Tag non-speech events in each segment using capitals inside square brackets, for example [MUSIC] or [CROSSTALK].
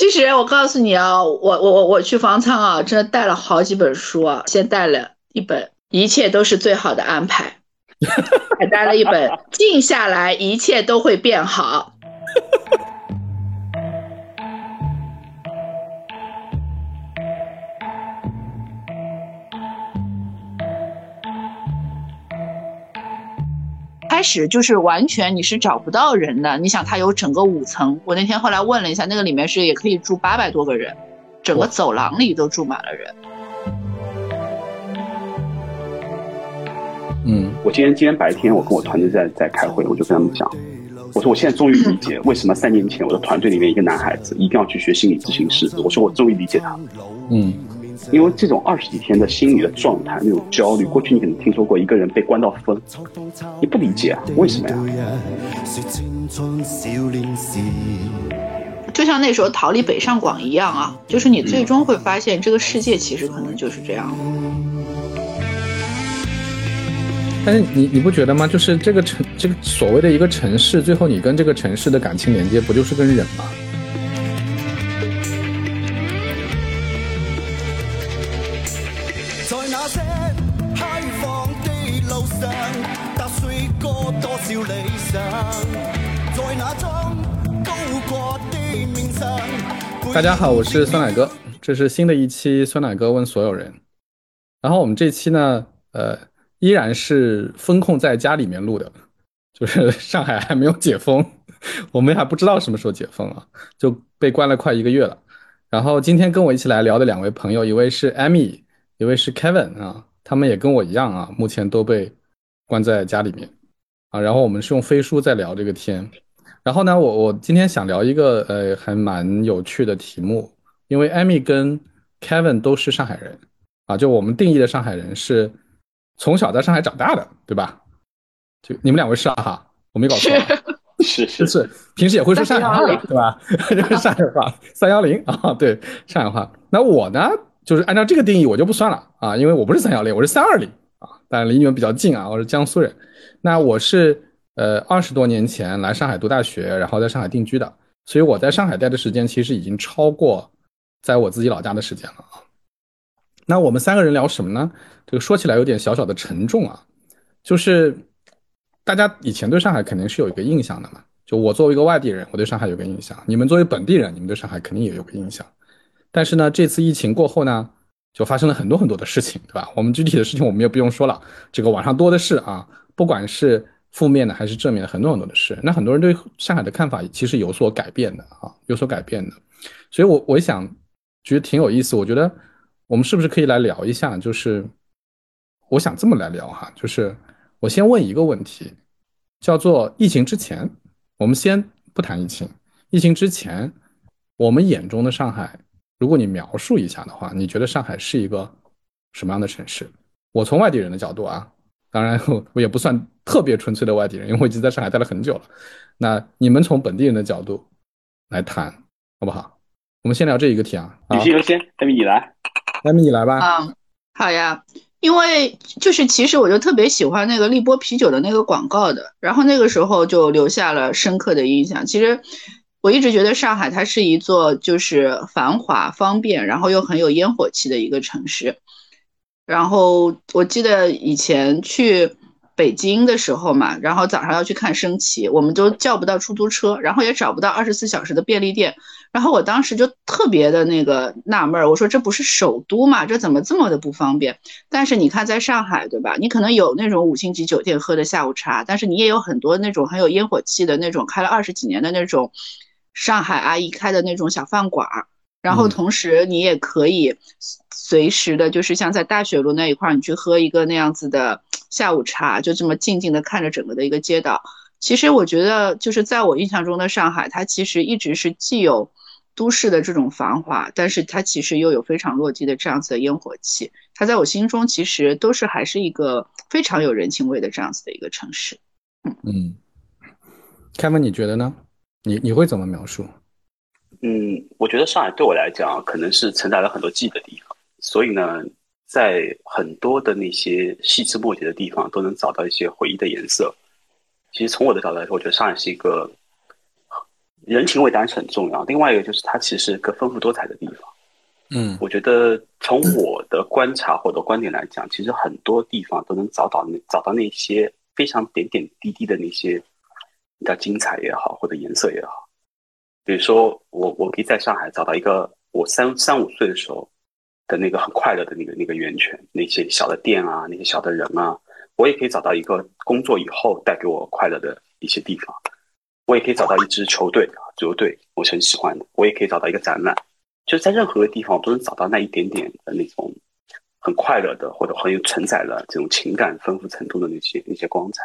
其实我告诉你啊，我我我我去方舱啊，真的带了好几本书啊，先带了一本《一切都是最好的安排》，[LAUGHS] 还带了一本《静下来，一切都会变好》。开始就是完全你是找不到人的，你想它有整个五层，我那天后来问了一下，那个里面是也可以住八百多个人，整个走廊里都住满了人。嗯，我今天今天白天我跟我团队在在开会，我就跟他们讲，我说我现在终于理解为什么三年前我的团队里面一个男孩子一定要去学心理咨询师，我说我终于理解他，嗯。因为这种二十几天的心理的状态，那种焦虑，过去你可能听说过一个人被关到疯，你不理解啊，为什么呀？就像那时候逃离北上广一样啊，就是你最终会发现这个世界其实可能就是这样。但是你你不觉得吗？就是这个城，这个所谓的一个城市，最后你跟这个城市的感情连接，不就是跟人吗？大家好，我是酸奶哥，这是新的一期酸奶哥问所有人。然后我们这期呢，呃，依然是封控在家里面录的，[LAUGHS] 就是上海还没有解封，[LAUGHS] 我们还不知道什么时候解封啊，就被关了快一个月了。然后今天跟我一起来聊的两位朋友，一位是 Amy，一位是 Kevin 啊，他们也跟我一样啊，目前都被关在家里面啊。然后我们是用飞书在聊这个天。然后呢，我我今天想聊一个呃还蛮有趣的题目，因为艾米跟 Kevin 都是上海人啊，就我们定义的上海人是从小在上海长大的，对吧？就你们两位是啊哈，我没搞错，[LAUGHS] 是是是，平时也会说上海话，对吧？[LAUGHS] 这是上海话，三幺零啊，对，上海话。那我呢，就是按照这个定义，我就不算了啊，因为我不是三幺零，我是三二零啊，但离你们比较近啊，我是江苏人。那我是。呃，二十多年前来上海读大学，然后在上海定居的，所以我在上海待的时间其实已经超过在我自己老家的时间了啊。那我们三个人聊什么呢？这个说起来有点小小的沉重啊，就是大家以前对上海肯定是有一个印象的嘛。就我作为一个外地人，我对上海有个印象；你们作为本地人，你们对上海肯定也有个印象。但是呢，这次疫情过后呢，就发生了很多很多的事情，对吧？我们具体的事情我们也不用说了，这个网上多的是啊，不管是。负面的还是正面的，很多很多的事。那很多人对上海的看法其实有所改变的啊，有所改变的。所以，我我想觉得挺有意思。我觉得我们是不是可以来聊一下？就是我想这么来聊哈，就是我先问一个问题，叫做疫情之前，我们先不谈疫情。疫情之前，我们眼中的上海，如果你描述一下的话，你觉得上海是一个什么样的城市？我从外地人的角度啊。当然，[LAUGHS] 我也不算特别纯粹的外地人，因为我已经在上海待了很久了。那你们从本地人的角度来谈，好不好？我们先聊这一个题啊。女性优先，那么你来，那么你来吧。啊，好呀。因为就是其实我就特别喜欢那个立波啤酒的那个广告的，然后那个时候就留下了深刻的印象。其实我一直觉得上海它是一座就是繁华、方便，然后又很有烟火气的一个城市。然后我记得以前去北京的时候嘛，然后早上要去看升旗，我们都叫不到出租车，然后也找不到二十四小时的便利店。然后我当时就特别的那个纳闷儿，我说这不是首都嘛，这怎么这么的不方便？但是你看在上海，对吧？你可能有那种五星级酒店喝的下午茶，但是你也有很多那种很有烟火气的那种开了二十几年的那种上海阿姨开的那种小饭馆儿。然后同时你也可以随时的，就是像在大学路那一块儿，你去喝一个那样子的下午茶，就这么静静的看着整个的一个街道。其实我觉得，就是在我印象中的上海，它其实一直是既有都市的这种繁华，但是它其实又有非常落地的这样子的烟火气。它在我心中其实都是还是一个非常有人情味的这样子的一个城市。嗯嗯，开门你觉得呢？你你会怎么描述？嗯，我觉得上海对我来讲，可能是承载了很多记忆的地方，所以呢，在很多的那些细枝末节的地方，都能找到一些回忆的颜色。其实从我的角度来说，我觉得上海是一个人情味当然是很重要。另外一个就是它其实是个丰富多彩的地方。嗯，我觉得从我的观察或者观点来讲，其实很多地方都能找到那找到那些非常点点滴滴的那些比较精彩也好，或者颜色也好。比如说，我我可以在上海找到一个我三三五岁的时候的那个很快乐的那个那个源泉，那些小的店啊，那些小的人啊，我也可以找到一个工作以后带给我快乐的一些地方。我也可以找到一支球队啊，足球队，我是很喜欢的。我也可以找到一个展览。就是在任何地方，我都能找到那一点点的那种很快乐的，或者很有承载了这种情感丰富程度的那些那些光彩。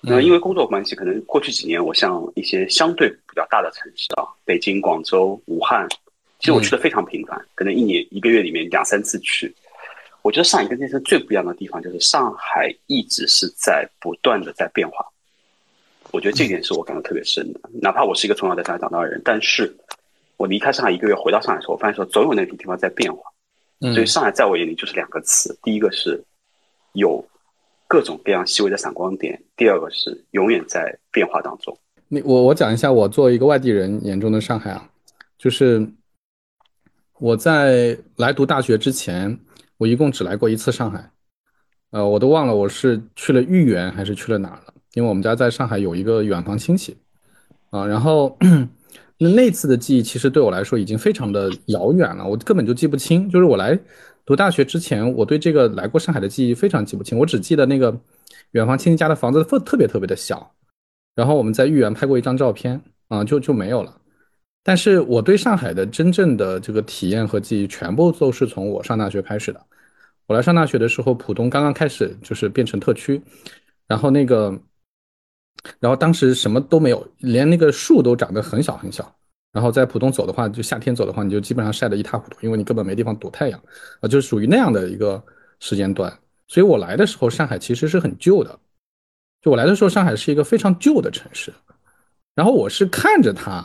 那因为工作关系，可能过去几年，我像一些相对比较大的城市啊，北京、广州、武汉，其实我去的非常频繁，可能一年一个月里面两三次去。我觉得上海跟那些最不一样的地方，就是上海一直是在不断的在变化。我觉得这点是我感到特别深的。哪怕我是一个从小在上海长大的人，但是。我离开上海一个月，回到上海的时候，我发现说总有那个地方在变化，所以上海在我眼里就是两个词：第一个是有各种各样细微的闪光点，第二个是永远在变化当中。你我我讲一下我作为一个外地人眼中的上海啊，就是我在来读大学之前，我一共只来过一次上海，呃，我都忘了我是去了豫园还是去了哪儿了，因为我们家在上海有一个远房亲戚啊，然后。那那次的记忆其实对我来说已经非常的遥远了，我根本就记不清。就是我来读大学之前，我对这个来过上海的记忆非常记不清。我只记得那个远房亲戚家的房子特特别特别的小，然后我们在豫园拍过一张照片啊，就就没有了。但是我对上海的真正的这个体验和记忆，全部都是从我上大学开始的。我来上大学的时候，浦东刚刚开始就是变成特区，然后那个。然后当时什么都没有，连那个树都长得很小很小。然后在浦东走的话，就夏天走的话，你就基本上晒得一塌糊涂，因为你根本没地方躲太阳啊，就是属于那样的一个时间段。所以我来的时候，上海其实是很旧的。就我来的时候，上海是一个非常旧的城市。然后我是看着它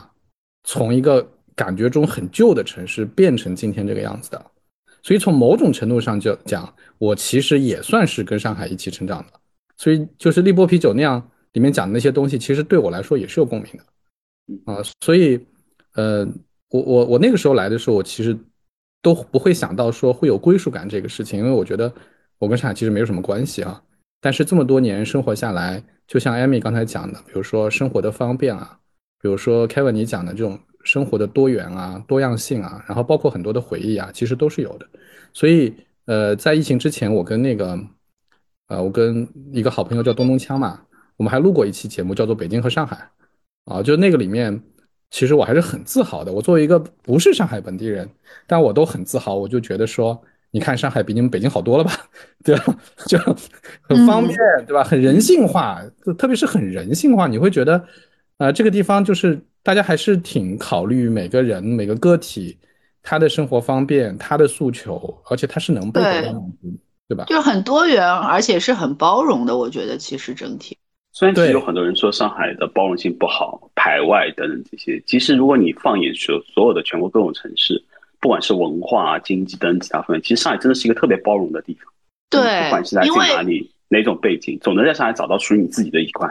从一个感觉中很旧的城市变成今天这个样子的。所以从某种程度上就讲，我其实也算是跟上海一起成长的。所以就是立波啤酒那样。里面讲的那些东西，其实对我来说也是有共鸣的，啊，所以，呃，我我我那个时候来的时候，我其实都不会想到说会有归属感这个事情，因为我觉得我跟上海其实没有什么关系啊。但是这么多年生活下来，就像艾米刚才讲的，比如说生活的方便啊，比如说 Kevin 你讲的这种生活的多元啊、多样性啊，然后包括很多的回忆啊，其实都是有的。所以，呃，在疫情之前，我跟那个，呃，我跟一个好朋友叫东东锵嘛。我们还录过一期节目，叫做《北京和上海》，啊，就那个里面，其实我还是很自豪的。我作为一个不是上海本地人，但我都很自豪。我就觉得说，你看上海比你们北京好多了吧，[LAUGHS] 对吧？[LAUGHS] 就很方便，对吧？很人性化，特别是很人性化。你会觉得，呃，这个地方就是大家还是挺考虑每个人、每个个体他的生活方便、他的诉求，而且他是能被得到满足，对吧？就是很多元，而且是很包容的。我觉得其实整体。虽然其实有很多人说上海的包容性不好、排外等等这些，其实如果你放眼所所有的全国各种城市，不管是文化、啊经济等其他方面，其实上海真的是一个特别包容的地方。对，不管是来自哪里、哪种背景，总能在上海找到属于你自己的一块。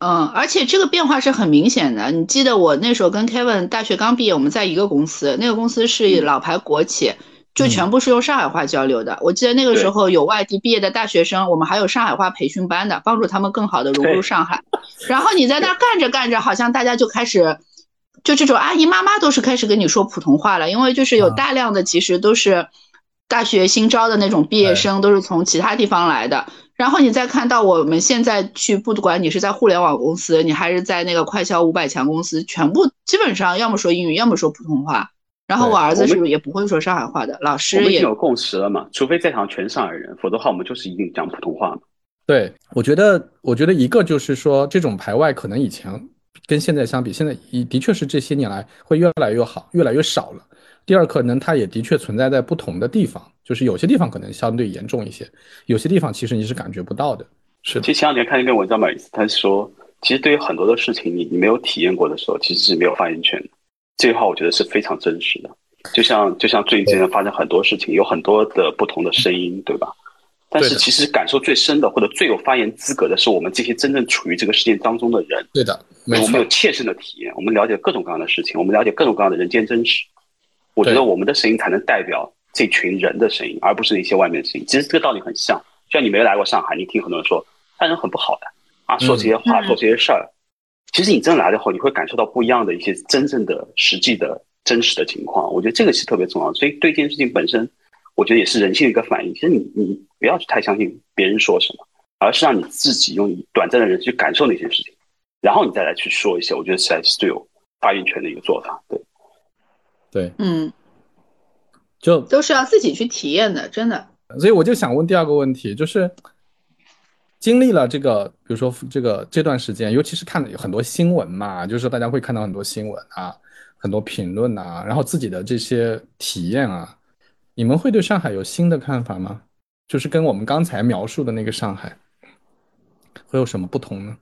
嗯，而且这个变化是很明显的。你记得我那时候跟 Kevin 大学刚毕业，我们在一个公司，那个公司是老牌国企。就全部是用上海话交流的。我记得那个时候有外地毕业的大学生，我们还有上海话培训班的，帮助他们更好的融入上海。然后你在那干着干着，好像大家就开始，就这种阿姨妈妈都是开始跟你说普通话了，因为就是有大量的其实都是大学新招的那种毕业生，都是从其他地方来的。然后你再看到我们现在去，不管你是在互联网公司，你还是在那个快销五百强公司，全部基本上要么说英语，要么说普通话。然后我儿子是不是也不会说上海话的，老师也有共识了嘛？除非在场全上海人，否则的话我们就是一定讲普通话嘛。对，我觉得，我觉得一个就是说，这种排外可能以前跟现在相比，现在的的确是这些年来会越来越好，越来越少了。第二，可能它也的确存在在不同的地方，就是有些地方可能相对严重一些，有些地方其实你是感觉不到的。是，其实前两天看一篇文章嘛，他说，其实对于很多的事情，你你没有体验过的时候，其实是没有发言权的。这句话我觉得是非常真实的，就像就像最近发生很多事情，有很多的不同的声音，对吧？但是其实感受最深的或者最有发言资格的是我们这些真正处于这个事件当中的人。对的，我们有切身的体验，我们了解各种各样的事情，我们了解各种各样的人间真实。我觉得我们的声音才能代表这群人的声音，而不是那些外面的声音。其实这个道理很像，就像你没来过上海，你听很多人说，他人很不好的啊，说这些话，做这些事儿。其实你真的来了后，你会感受到不一样的一些真正的、实际的、真实的情况。我觉得这个是特别重要的。所以对这件事情本身，我觉得也是人性的一个反应。其实你你不要去太相信别人说什么，而是让你自己用短暂的人去感受那些事情，然后你再来去说一些，我觉得才是最有发言权的一个做法。对。对，嗯，就都是要自己去体验的，真的。所以我就想问第二个问题，就是经历了这个，比如说这个这段时间，尤其是看了很多新闻嘛，就是大家会看到很多新闻啊，很多评论啊，然后自己的这些体验啊，你们会对上海有新的看法吗？就是跟我们刚才描述的那个上海会有什么不同呢？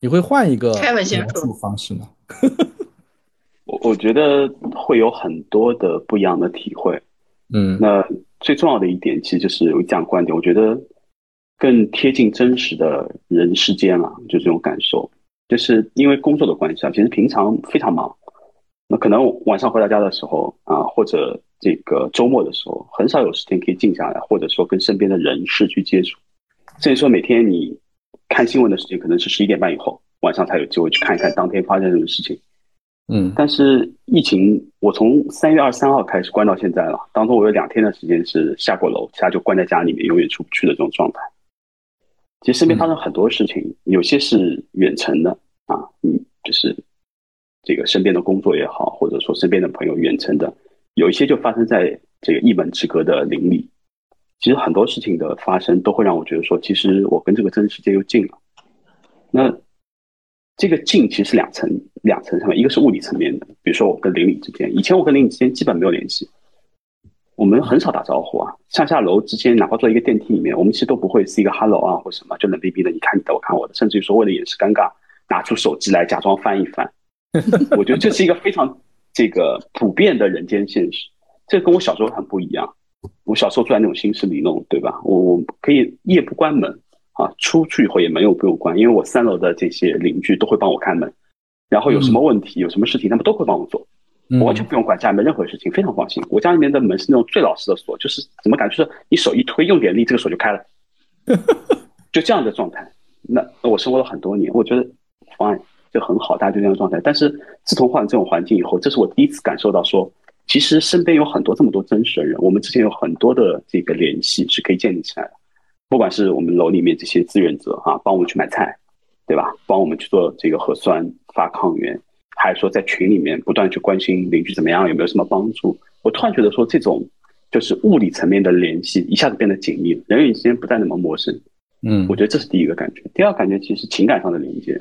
你会换一个描述方式吗？我我觉得会有很多的不一样的体会，嗯，那最重要的一点其实就是有讲观点，我觉得更贴近真实的人世间了，就这种感受，就是因为工作的关系啊，其实平常非常忙，那可能晚上回到家的时候啊，或者这个周末的时候，很少有时间可以静下来，或者说跟身边的人事去接触，甚至说每天你看新闻的时间可能是十一点半以后，晚上才有机会去看一看当天发生什么事情。嗯，但是疫情，我从三月二十三号开始关到现在了，当中我有两天的时间是下过楼，其他就关在家里面，永远出不去的这种状态。其实身边发生很多事情，有些是远程的啊，嗯，就是这个身边的工作也好，或者说身边的朋友远程的，有一些就发生在这个一门之隔的邻里。其实很多事情的发生，都会让我觉得说，其实我跟这个真实世界又近了。那。这个近其实是两层，两层上面，一个是物理层面的，比如说我跟邻里之间，以前我跟邻里之间基本没有联系，我们很少打招呼啊，上下楼之间，哪怕坐一个电梯里面，我们其实都不会是一个 hello 啊或什么，就冷冰冰的，你看你的，我看我的，甚至于说为了掩饰尴尬，拿出手机来假装翻一翻。[LAUGHS] 我觉得这是一个非常这个普遍的人间现实，这跟我小时候很不一样。我小时候住在那种新式里弄，对吧？我我可以夜不关门。啊，出去以后也门又不用关，因为我三楼的这些邻居都会帮我开门，然后有什么问题、有什么事情，他们都会帮我做，我完全不用管家里面任何事情，非常放心。我家里面的门是那种最老式的锁，就是怎么感觉是你手一推，用点力，这个锁就开了，[LAUGHS] 就这样的状态。那我生活了很多年，我觉得 fine 就很好，大家就这样的状态。但是自从换了这种环境以后，这是我第一次感受到说，其实身边有很多这么多真实的人，我们之间有很多的这个联系是可以建立起来的。不管是我们楼里面这些志愿者哈，帮我们去买菜，对吧？帮我们去做这个核酸发抗原，还是说在群里面不断去关心邻居怎么样，有没有什么帮助？我突然觉得说，这种就是物理层面的联系一下子变得紧密了，人与人之间不再那么陌生。嗯，我觉得这是第一个感觉。第二感觉其实情感上的连接。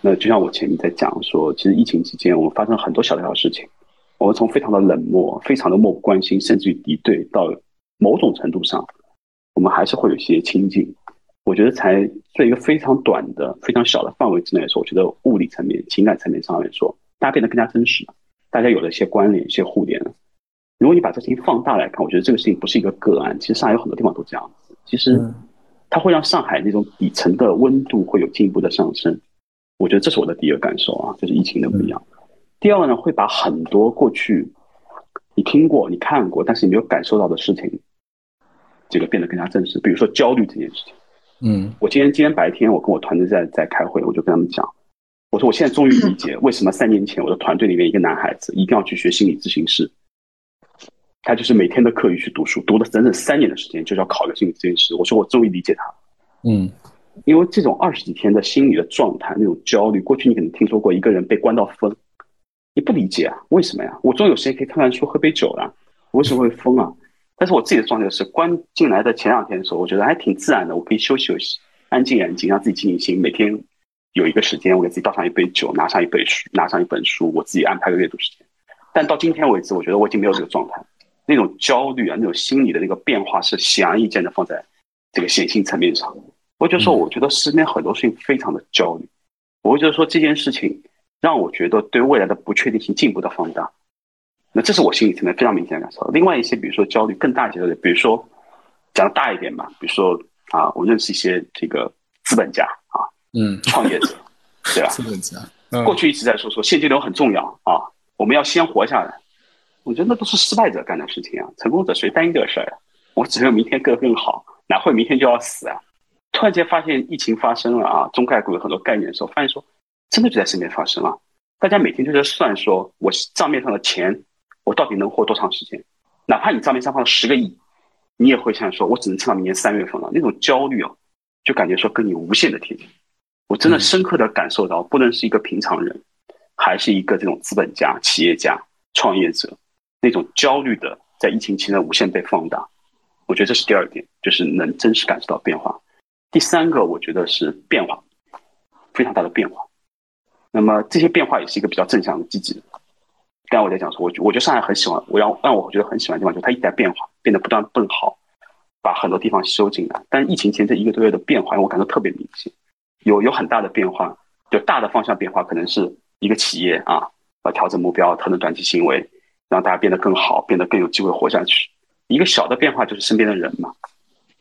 那就像我前面在讲说，其实疫情期间我们发生很多小小的事情，我们从非常的冷漠、非常的漠不关心，甚至于敌对，到某种程度上。我们还是会有一些亲近，我觉得才做一个非常短的、非常小的范围之内来说，我觉得物理层面、情感层面上来说，大家变得更加真实了，大家有了一些关联、一些互联了。如果你把这事情放大来看，我觉得这个事情不是一个个案，其实上海有很多地方都这样子。其实它会让上海那种底层的温度会有进一步的上升。我觉得这是我的第一个感受啊，就是疫情的不一样。第二个呢，会把很多过去你听过、你看过，但是你没有感受到的事情。这个变得更加真实，比如说焦虑这件事情。嗯，我今天今天白天我跟我团队在在开会，我就跟他们讲，我说我现在终于理解 [LAUGHS] 为什么三年前我的团队里面一个男孩子一定要去学心理咨询师，他就是每天的课余去读书，读了整整三年的时间，就是要考个心理咨询师。我说我终于理解他。嗯，因为这种二十几天的心理的状态，那种焦虑，过去你可能听说过一个人被关到疯，你不理解啊？为什么呀？我终于有时间可以看看书、喝杯酒了，为什么会疯啊？但是我自己的状态是关进来的前两天的时候，我觉得还挺自然的，我可以休息休息，安静安静，让自己静一静。每天有一个时间，我给自己倒上一杯酒，拿上一本书，拿上一本书，我自己安排个阅读时间。但到今天为止，我觉得我已经没有这个状态，那种焦虑啊，那种心理的那个变化是显而易见的放在这个显性层面上。我就说，我觉得身边很多事情非常的焦虑，我会觉得说这件事情让我觉得对未来的不确定性进一步的放大。那这是我心理层面非常明显的感受。另外一些，比如说焦虑更大一些的，比如说讲的大一点嘛，比如说啊，我认识一些这个资本家啊，嗯，创业者，对吧？[LAUGHS] 资本家，过去一直在说说现金流很重要啊，我们要先活下来。我觉得那都是失败者干的事情啊，成功者谁担心这个事儿啊？我只有明天更更好，哪会明天就要死啊？突然间发现疫情发生了啊，中概股有很多概念的时候，发现说真的就在身边发生了。大家每天就在算，说我账面上的钱，我到底能活多长时间？哪怕你账面上放了十个亿，你也会想说，我只能撑到明年三月份了。那种焦虑啊，就感觉说跟你无限的贴近。我真的深刻的感受到，不论是一个平常人，还是一个这种资本家、企业家、创业者，那种焦虑的在疫情期间无限被放大。我觉得这是第二点，就是能真实感受到变化。第三个，我觉得是变化，非常大的变化。那么这些变化也是一个比较正向的、积极的。刚才我在讲说，我我觉得上海很喜欢，我让让我觉得很喜欢的地方，就是它一直在变化，变得不断更好，把很多地方收进来。但疫情前这一个多月的变化，我感到特别明显，有有很大的变化。就大的方向变化，可能是一个企业啊，要调整目标，调整短期行为，让大家变得更好，变得更有机会活下去。一个小的变化就是身边的人嘛，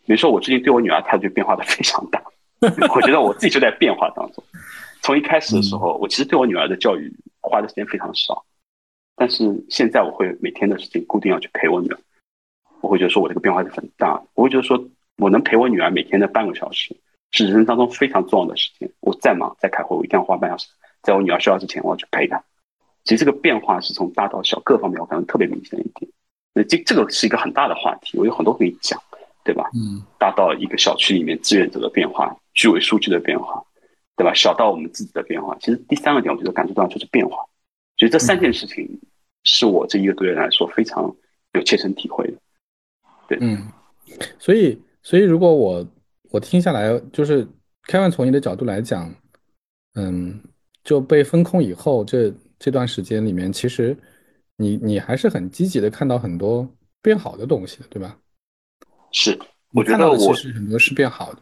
比如说我最近对我女儿态度就变化的非常大，[LAUGHS] 我觉得我自己就在变化当中。从一开始的时候，我其实对我女儿的教育花的时间非常少，但是现在我会每天的事情固定要去陪我女儿，我会觉得说我这个变化是很大，我会觉得说我能陪我女儿每天的半个小时是人生当中非常重要的时间。我再忙再开会，我一定要花半小时，在我女儿睡觉之前我要去陪她。其实这个变化是从大到小各方面，我感觉特别明显一点。那这这个是一个很大的话题，我有很多可以讲，对吧？嗯，大到一个小区里面志愿者的变化，居委书记的变化。对吧？小到我们自己的变化，其实第三个点，我觉得感受到就是变化。所以这三件事情是我这一个多月来说非常有切身体会的。对，嗯，所以，所以如果我我听下来，就是开万从你的角度来讲，嗯，就被封控以后这这段时间里面，其实你你还是很积极的看到很多变好的东西的，对吧？是，我觉得我其实很多是变好的。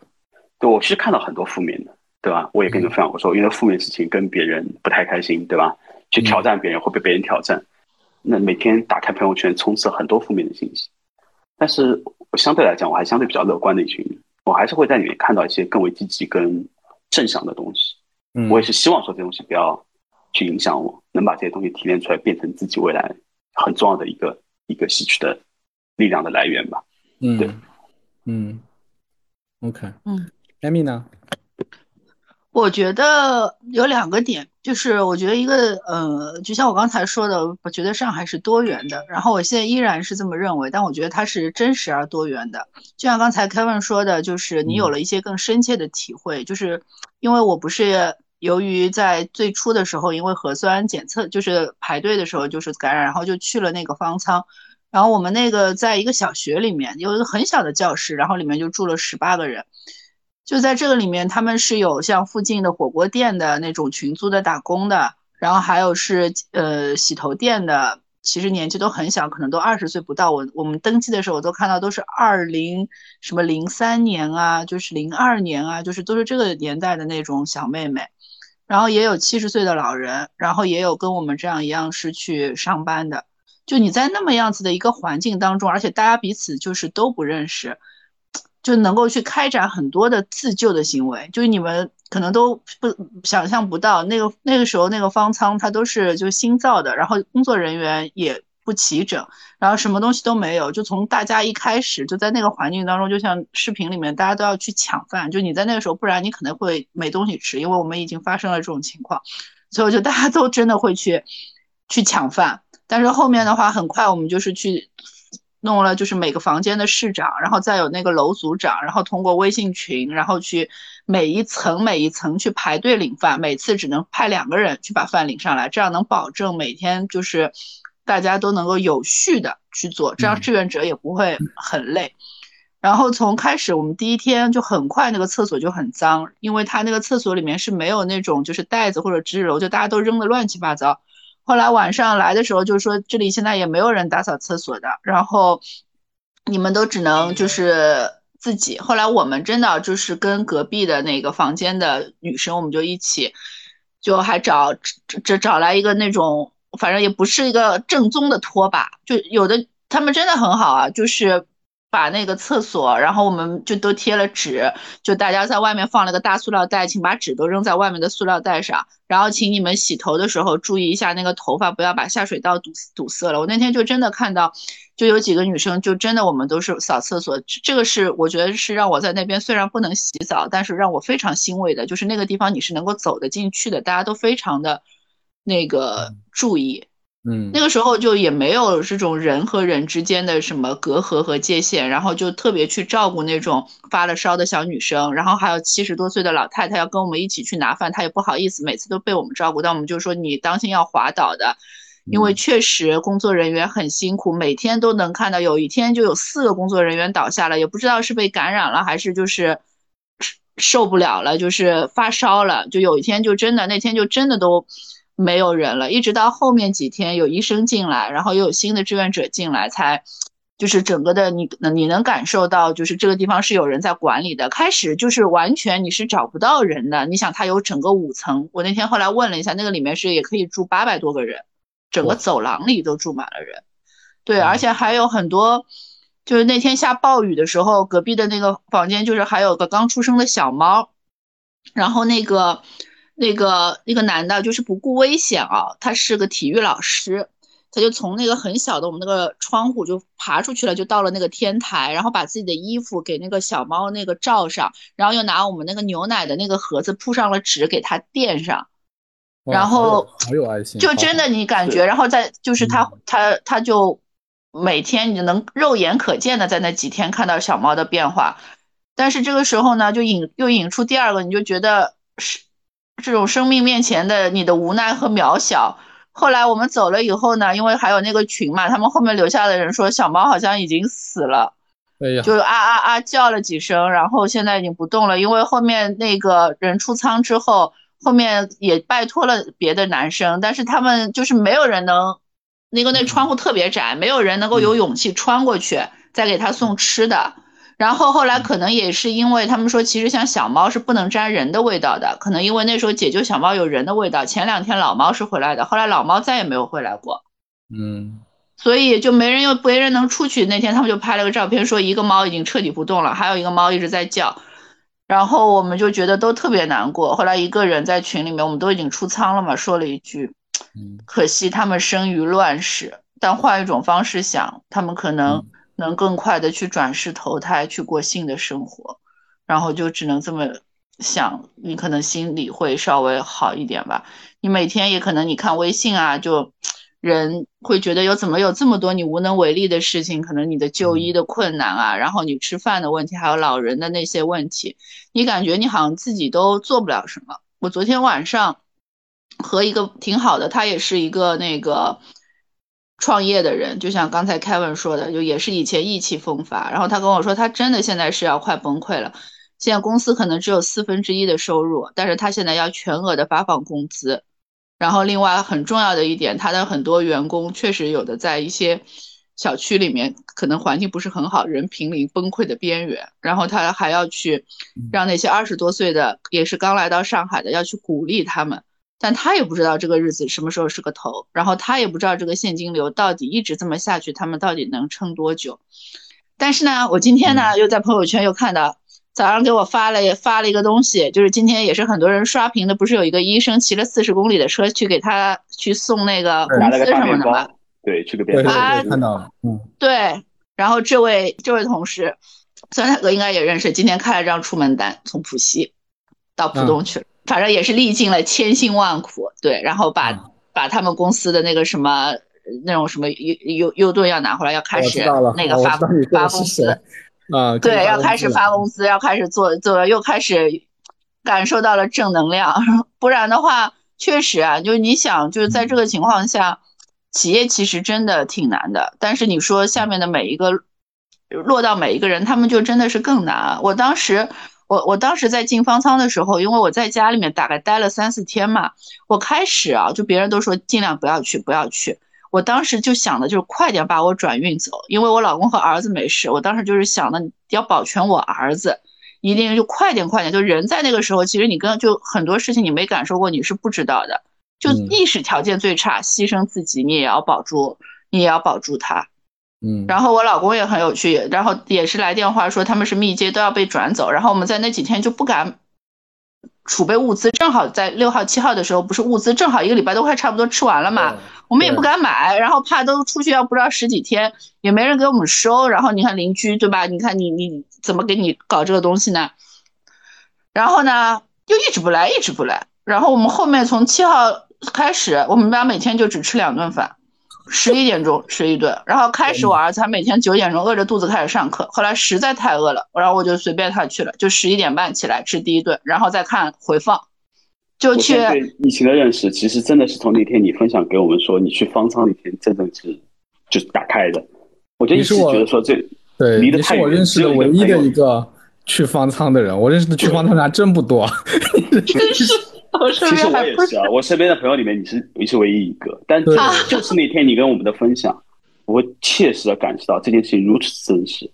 对，我是看到很多负面的。对吧？我也跟你们分享过，说因为负面事情跟别人不太开心，对吧？去挑战别人会被别人挑战，那每天打开朋友圈充斥很多负面的信息。但是我相对来讲，我还相对比较乐观的一群人，我还是会在里面看到一些更为积极、跟正向的东西。嗯，我也是希望说这东西不要去影响我，能把这些东西提炼出来，变成自己未来很重要的一个一个吸取的力量的来源吧。嗯，对，嗯，OK，嗯，Amy 呢？我觉得有两个点，就是我觉得一个，呃，就像我刚才说的，我觉得上海是多元的，然后我现在依然是这么认为，但我觉得它是真实而多元的。就像刚才 Kevin 说的，就是你有了一些更深切的体会，就是因为我不是由于在最初的时候，因为核酸检测就是排队的时候就是感染，然后就去了那个方舱，然后我们那个在一个小学里面有一个很小的教室，然后里面就住了十八个人。就在这个里面，他们是有像附近的火锅店的那种群租的打工的，然后还有是呃洗头店的，其实年纪都很小，可能都二十岁不到。我我们登记的时候，我都看到都是二零什么零三年啊，就是零二年啊，就是都是这个年代的那种小妹妹。然后也有七十岁的老人，然后也有跟我们这样一样是去上班的。就你在那么样子的一个环境当中，而且大家彼此就是都不认识。就能够去开展很多的自救的行为，就是你们可能都不想象不到，那个那个时候那个方舱它都是就新造的，然后工作人员也不齐整，然后什么东西都没有，就从大家一开始就在那个环境当中，就像视频里面大家都要去抢饭，就你在那个时候，不然你可能会没东西吃，因为我们已经发生了这种情况，所以我就大家都真的会去去抢饭，但是后面的话，很快我们就是去。弄了就是每个房间的市长，然后再有那个楼组长，然后通过微信群，然后去每一层每一层去排队领饭，每次只能派两个人去把饭领上来，这样能保证每天就是大家都能够有序的去做，这样志愿者也不会很累。然后从开始我们第一天就很快那个厕所就很脏，因为他那个厕所里面是没有那种就是袋子或者纸篓，就大家都扔的乱七八糟。后来晚上来的时候，就说这里现在也没有人打扫厕所的，然后你们都只能就是自己。后来我们真的就是跟隔壁的那个房间的女生，我们就一起，就还找这找来一个那种，反正也不是一个正宗的拖把，就有的他们真的很好啊，就是把那个厕所，然后我们就都贴了纸，就大家在外面放了个大塑料袋，请把纸都扔在外面的塑料袋上，然后请你们洗头的时候注意一下那个头发不要把下水道堵堵塞了。我那天就真的看到，就有几个女生就真的我们都是扫厕所，这个是我觉得是让我在那边虽然不能洗澡，但是让我非常欣慰的，就是那个地方你是能够走得进去的，大家都非常的那个注意。嗯，那个时候就也没有这种人和人之间的什么隔阂和界限，然后就特别去照顾那种发了烧的小女生，然后还有七十多岁的老太太要跟我们一起去拿饭，她也不好意思，每次都被我们照顾，但我们就说你当心要滑倒的，因为确实工作人员很辛苦，每天都能看到，有一天就有四个工作人员倒下了，也不知道是被感染了还是就是受不了了，就是发烧了，就有一天就真的那天就真的都。没有人了，一直到后面几天有医生进来，然后又有新的志愿者进来，才就是整个的你你能感受到，就是这个地方是有人在管理的。开始就是完全你是找不到人的，你想它有整个五层，我那天后来问了一下，那个里面是也可以住八百多个人，整个走廊里都住满了人。对，而且还有很多，就是那天下暴雨的时候，隔壁的那个房间就是还有个刚出生的小猫，然后那个。那个那个男的，就是不顾危险啊，他是个体育老师，他就从那个很小的我们那个窗户就爬出去了，就到了那个天台，然后把自己的衣服给那个小猫那个罩上，然后又拿我们那个牛奶的那个盒子铺上了纸给它垫上，然后好有爱心，就真的你感觉，然后再就是他他他就每天你能肉眼可见的在那几天看到小猫的变化，但是这个时候呢，就引又引出第二个，你就觉得是。这种生命面前的你的无奈和渺小。后来我们走了以后呢，因为还有那个群嘛，他们后面留下的人说小猫好像已经死了，哎呀，就啊啊啊叫了几声，然后现在已经不动了。因为后面那个人出舱之后，后面也拜托了别的男生，但是他们就是没有人能，那个那窗户特别窄，没有人能够有勇气穿过去再给他送吃的。然后后来可能也是因为他们说，其实像小猫是不能沾人的味道的，可能因为那时候解救小猫有人的味道。前两天老猫是回来的，后来老猫再也没有回来过。嗯，所以就没人又没人能出去。那天他们就拍了个照片，说一个猫已经彻底不动了，还有一个猫一直在叫。然后我们就觉得都特别难过。后来一个人在群里面，我们都已经出仓了嘛，说了一句：“可惜他们生于乱世。”但换一种方式想，他们可能。能更快的去转世投胎，去过新的生活，然后就只能这么想，你可能心里会稍微好一点吧。你每天也可能你看微信啊，就人会觉得有怎么有这么多你无能为力的事情，可能你的就医的困难啊，然后你吃饭的问题，还有老人的那些问题，你感觉你好像自己都做不了什么。我昨天晚上和一个挺好的，他也是一个那个。创业的人，就像刚才 Kevin 说的，就也是以前意气风发，然后他跟我说，他真的现在是要快崩溃了。现在公司可能只有四分之一的收入，但是他现在要全额的发放工资。然后另外很重要的一点，他的很多员工确实有的在一些小区里面，可能环境不是很好，人濒临崩溃的边缘。然后他还要去让那些二十多岁的，也是刚来到上海的，要去鼓励他们。但他也不知道这个日子什么时候是个头，然后他也不知道这个现金流到底一直这么下去，他们到底能撑多久。但是呢，我今天呢又在朋友圈又看到，早上给我发了发了一个东西，就是今天也是很多人刷屏的，不是有一个医生骑了四十公里的车去给他去送那个工资什么的吗？对，去个便当。啊，看到了，嗯，对。然后这位这位同事，酸菜哥应该也认识，今天开了张出门单，从浦西到浦东去了。反正也是历尽了千辛万苦，对，然后把把他们公司的那个什么那种什么优优优盾要拿回来，要开始那个发 [LAUGHS] 发工资啊，对，要开始发工资，要开始做做，又开始感受到了正能量。[LAUGHS] 不然的话，确实啊，就是你想，就是在这个情况下，企业其实真的挺难的。但是你说下面的每一个落到每一个人，他们就真的是更难。我当时。我我当时在进方舱的时候，因为我在家里面大概待了三四天嘛，我开始啊，就别人都说尽量不要去，不要去。我当时就想的就是快点把我转运走，因为我老公和儿子没事。我当时就是想的要保全我儿子，一定就快点快点。就人在那个时候，其实你跟就很多事情你没感受过，你是不知道的。就意识条件最差，牺牲自己，你也要保住，你也要保住他。嗯，然后我老公也很有趣，然后也是来电话说他们是密接都要被转走，然后我们在那几天就不敢储备物资，正好在六号七号的时候，不是物资正好一个礼拜都快差不多吃完了嘛，我们也不敢买，然后怕都出去要不知道十几天，也没人给我们收，然后你看邻居对吧？你看你你怎么给你搞这个东西呢？然后呢又一直不来，一直不来，然后我们后面从七号开始，我们家每天就只吃两顿饭。十一点钟吃一顿，然后开始我儿子他每天九点钟饿着肚子开始上课，后来实在太饿了，然后我就随便他去了，就十一点半起来吃第一顿，然后再看回放，就去。对疫情的认识，其实真的是从那天你分享给我们说你去方舱那天，真正是就是打开的。我就一直觉得说这对，离得太远。我认识的唯一的一个去方舱的人，我认识的去方舱的人真不多。[LAUGHS] [LAUGHS] 真是。[LAUGHS] 其实我也是啊，我身边的朋友里面，你是你是唯一一个。但就是那天你跟我们的分享，我切实的感受到这件事情如此真实。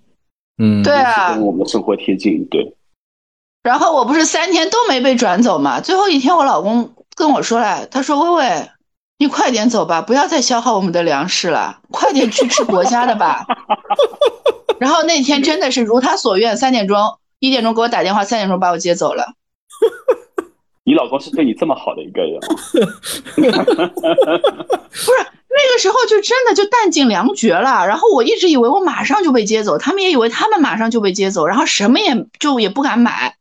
嗯，对啊，跟我们的生活贴近。对。然后我不是三天都没被转走嘛？最后一天，我老公跟我说了，他说：“微微，你快点走吧，不要再消耗我们的粮食了，快点去吃国家的吧。” [LAUGHS] 然后那天真的是如他所愿，三点钟、一点钟给我打电话，三点钟把我接走了。你老公是对你这么好的一个人，[LAUGHS] 不是那个时候就真的就弹尽粮绝了。然后我一直以为我马上就被接走，他们也以为他们马上就被接走，然后什么也就也不敢买。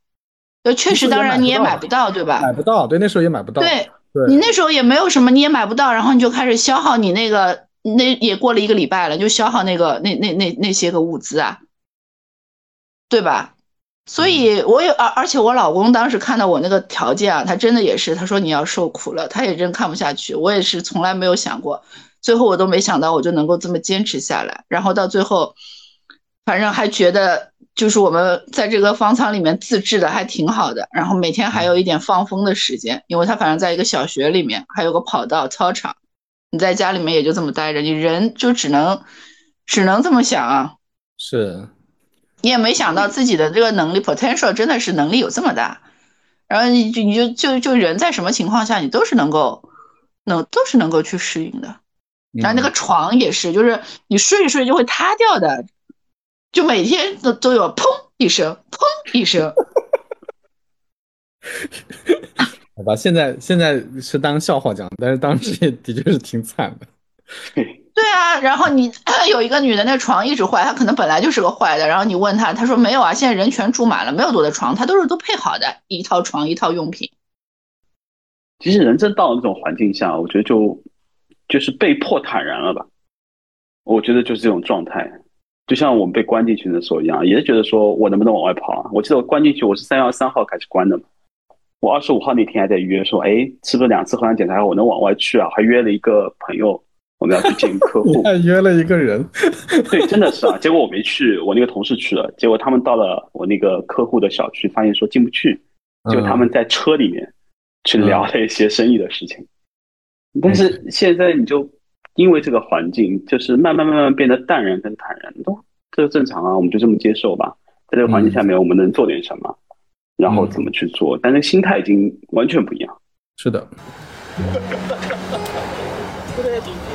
呃，确实，当然你也买不到，对吧？买不到，对，那时候也买不到。对，你那时候也没有什么，你也买不到，然后你就开始消耗你那个，那也过了一个礼拜了，就消耗那个那那那那些个物资啊，对吧？所以，我也而而且我老公当时看到我那个条件啊，他真的也是，他说你要受苦了，他也真看不下去。我也是从来没有想过，最后我都没想到我就能够这么坚持下来。然后到最后，反正还觉得就是我们在这个方舱里面自制的还挺好的。然后每天还有一点放风的时间，因为他反正在一个小学里面，还有个跑道、操场，你在家里面也就这么待着，你人就只能只能这么想啊。是。你也没想到自己的这个能力 potential 真的是能力有这么大，然后你就你就就就人在什么情况下你都是能够能都是能够去适应的，然后那个床也是，就是你睡一睡就会塌掉的，就每天都都有砰一声，砰一声。[LAUGHS] 好吧，现在现在是当笑话讲，但是当时也的确是挺惨的。[LAUGHS] 对啊，然后你 [CLEARS THROAT] 有一个女的，那床一直坏，她可能本来就是个坏的。然后你问她，她说没有啊，现在人全住满了，没有多的床，她都是都配好的一套床一套用品。其实人真到了那种环境下，我觉得就就是被迫坦然了吧。我觉得就是这种状态，就像我们被关进去的时候一样，也是觉得说我能不能往外跑啊？我记得我关进去，我是三月三号开始关的嘛，我二十五号那天还在约说，哎，是不是两次核酸检查我能往外去啊？还约了一个朋友。我们要去见客户，[LAUGHS] 还约了一个人，[LAUGHS] 对，真的是啊。结果我没去，我那个同事去了。结果他们到了我那个客户的小区，发现说进不去，就他们在车里面去聊了一些生意的事情。但是现在你就因为这个环境，就是慢慢慢慢变得淡然跟坦然，都这正常啊，我们就这么接受吧。在这个环境下面，我们能做点什么，然后怎么去做？但是心态已经完全不一样。是的。[LAUGHS]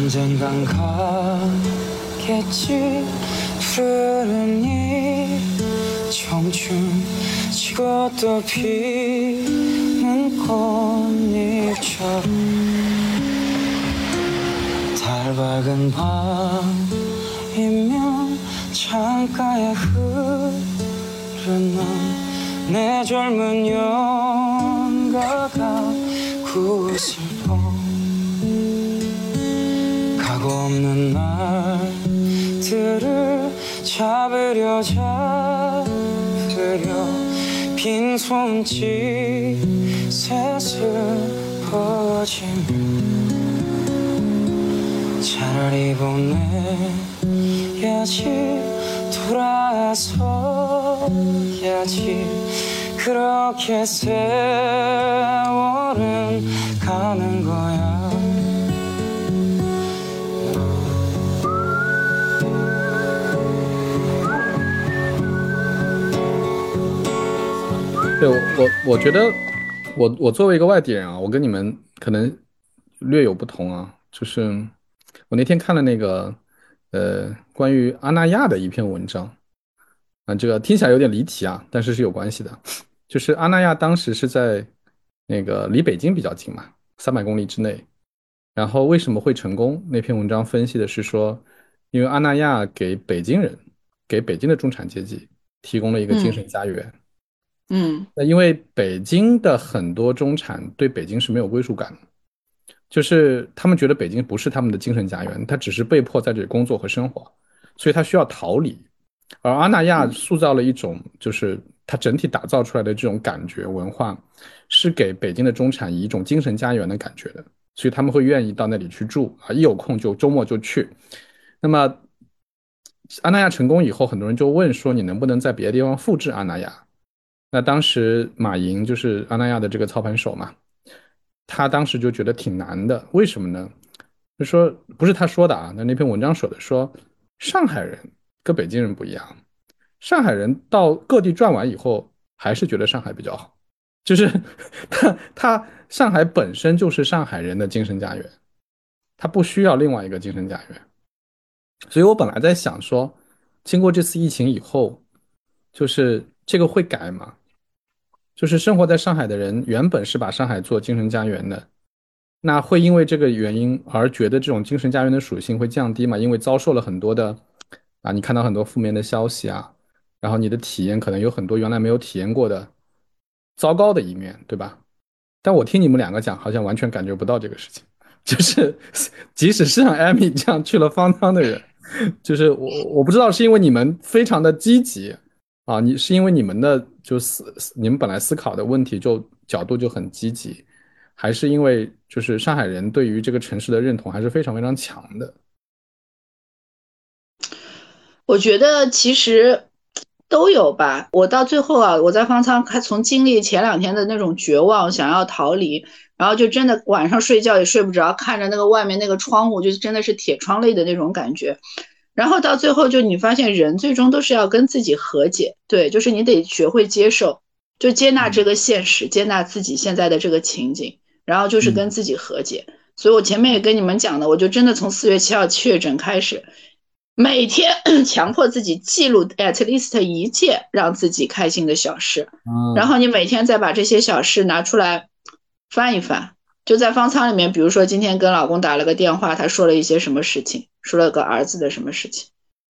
언젠간 가겠지. 푸른 이 청춘 지고 또 피는 꽃잎처럼. 달 밝은 밤이면 창가에 흐르는 내 젊은 영가가 구슬퍼. 가고 없는 날들을 잡으려 잡으려 빈손짓 새슬 퍼지며 차라리 보내야지 돌아서야지 그렇게 세월은 가는 거야 对我，我觉得，我我作为一个外地人啊，我跟你们可能略有不同啊，就是我那天看了那个呃关于阿那亚的一篇文章啊，这个听起来有点离题啊，但是是有关系的，[LAUGHS] 就是阿那亚当时是在那个离北京比较近嘛，三百公里之内。然后为什么会成功？那篇文章分析的是说，因为阿那亚给北京人，给北京的中产阶级提供了一个精神家园。嗯，那因为北京的很多中产对北京是没有归属感的，就是他们觉得北京不是他们的精神家园，他只是被迫在这里工作和生活，所以他需要逃离。而阿那亚塑造了一种，就是他整体打造出来的这种感觉文化，是给北京的中产以一种精神家园的感觉的。所以他们会愿意到那里去住啊，一有空就周末就去。那么阿那亚成功以后，很多人就问说：“你能不能在别的地方复制阿那亚？”那当时马云就是阿那亚的这个操盘手嘛，他当时就觉得挺难的。为什么呢？就说不是他说的啊，那那篇文章说的，说上海人跟北京人不一样，上海人到各地转完以后，还是觉得上海比较好。就是 [LAUGHS] 他他上海本身就是上海人的精神家园，他不需要另外一个精神家园。所以我本来在想说，经过这次疫情以后，就是这个会改吗？就是生活在上海的人原本是把上海做精神家园的，那会因为这个原因而觉得这种精神家园的属性会降低吗？因为遭受了很多的啊，你看到很多负面的消息啊，然后你的体验可能有很多原来没有体验过的。糟糕的一面对吧？但我听你们两个讲，好像完全感觉不到这个事情。[LAUGHS] 就是即使是像艾米这样去了方舱的人，就是我我不知道是因为你们非常的积极啊，你是因为你们的就思你们本来思考的问题就角度就很积极，还是因为就是上海人对于这个城市的认同还是非常非常强的？我觉得其实。都有吧，我到最后啊，我在方舱，还从经历前两天的那种绝望，想要逃离，然后就真的晚上睡觉也睡不着，看着那个外面那个窗户，就真的是铁窗泪的那种感觉。然后到最后，就你发现人最终都是要跟自己和解，对，就是你得学会接受，就接纳这个现实，接纳自己现在的这个情景，然后就是跟自己和解。所以我前面也跟你们讲的，我就真的从四月七号确诊开始。每天 [COUGHS] 强迫自己记录 at least 一件让自己开心的小事，然后你每天再把这些小事拿出来翻一翻，就在方舱里面，比如说今天跟老公打了个电话，他说了一些什么事情，说了个儿子的什么事情，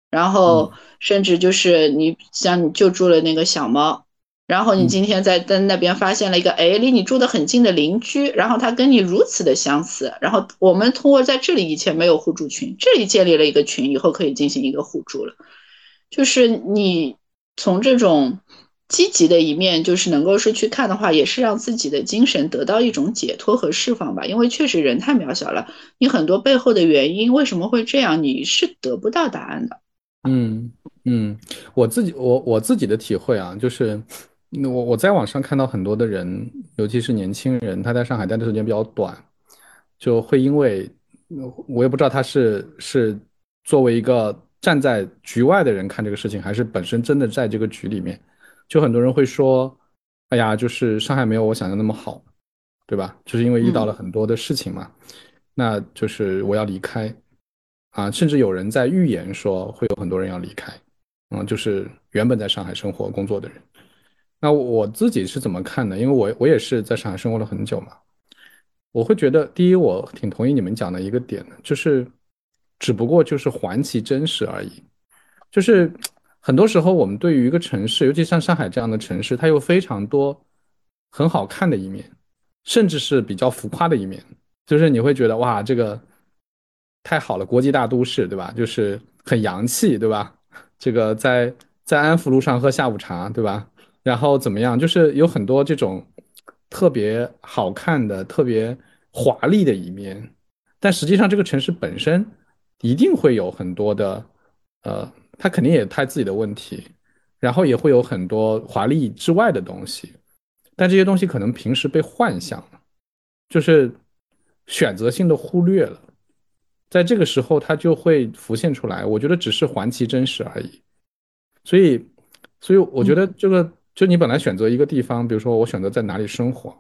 然后甚至就是你像你救助了那个小猫。然后你今天在在那边发现了一个，哎，离你住的很近的邻居，然后他跟你如此的相似，然后我们通过在这里以前没有互助群，这里建立了一个群，以后可以进行一个互助了。就是你从这种积极的一面，就是能够是去看的话，也是让自己的精神得到一种解脱和释放吧。因为确实人太渺小了，你很多背后的原因为什么会这样，你是得不到答案的。嗯嗯，我自己我我自己的体会啊，就是。那我我在网上看到很多的人，尤其是年轻人，他在上海待的时间比较短，就会因为，我也不知道他是是作为一个站在局外的人看这个事情，还是本身真的在这个局里面，就很多人会说，哎呀，就是上海没有我想象那么好，对吧？就是因为遇到了很多的事情嘛，那就是我要离开，啊，甚至有人在预言说会有很多人要离开，嗯，就是原本在上海生活工作的人。那我自己是怎么看的？因为我我也是在上海生活了很久嘛，我会觉得，第一，我挺同意你们讲的一个点的，就是，只不过就是还其真实而已。就是很多时候，我们对于一个城市，尤其像上海这样的城市，它有非常多很好看的一面，甚至是比较浮夸的一面。就是你会觉得，哇，这个太好了，国际大都市，对吧？就是很洋气，对吧？这个在在安福路上喝下午茶，对吧？然后怎么样？就是有很多这种特别好看的、特别华丽的一面，但实际上这个城市本身一定会有很多的，呃，他肯定也他自己的问题，然后也会有很多华丽之外的东西，但这些东西可能平时被幻想，就是选择性的忽略了，在这个时候他就会浮现出来。我觉得只是还其真实而已，所以，所以我觉得这个。就你本来选择一个地方，比如说我选择在哪里生活，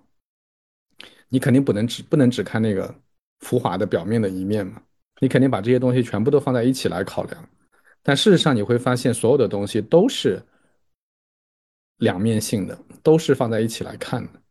你肯定不能只不能只看那个浮华的表面的一面嘛，你肯定把这些东西全部都放在一起来考量。但事实上你会发现，所有的东西都是两面性的，都是放在一起来看的。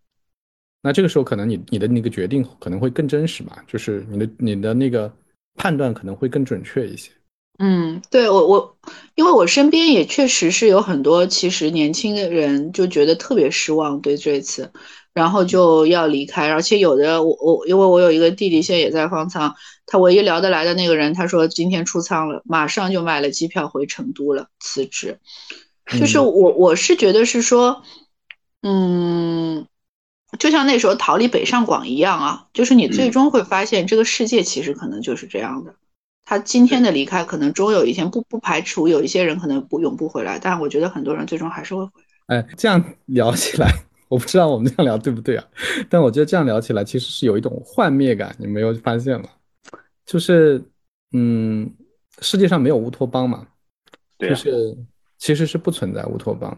那这个时候，可能你你的那个决定可能会更真实吧，就是你的你的那个判断可能会更准确一些。嗯，对我我，因为我身边也确实是有很多其实年轻的人就觉得特别失望对这次，然后就要离开，而且有的我我因为我有一个弟弟现在也在方舱，他唯一聊得来的那个人，他说今天出舱了，马上就买了机票回成都了辞职，就是我我是觉得是说，嗯，就像那时候逃离北上广一样啊，就是你最终会发现这个世界其实可能就是这样的。他今天的离开，可能终有一天不不排除有一些人可能不永不回来，但我觉得很多人最终还是会回来。哎，这样聊起来，我不知道我们这样聊对不对啊？但我觉得这样聊起来其实是有一种幻灭感，你没有发现吗？就是，嗯，世界上没有乌托邦嘛，就是其实是不存在乌托邦。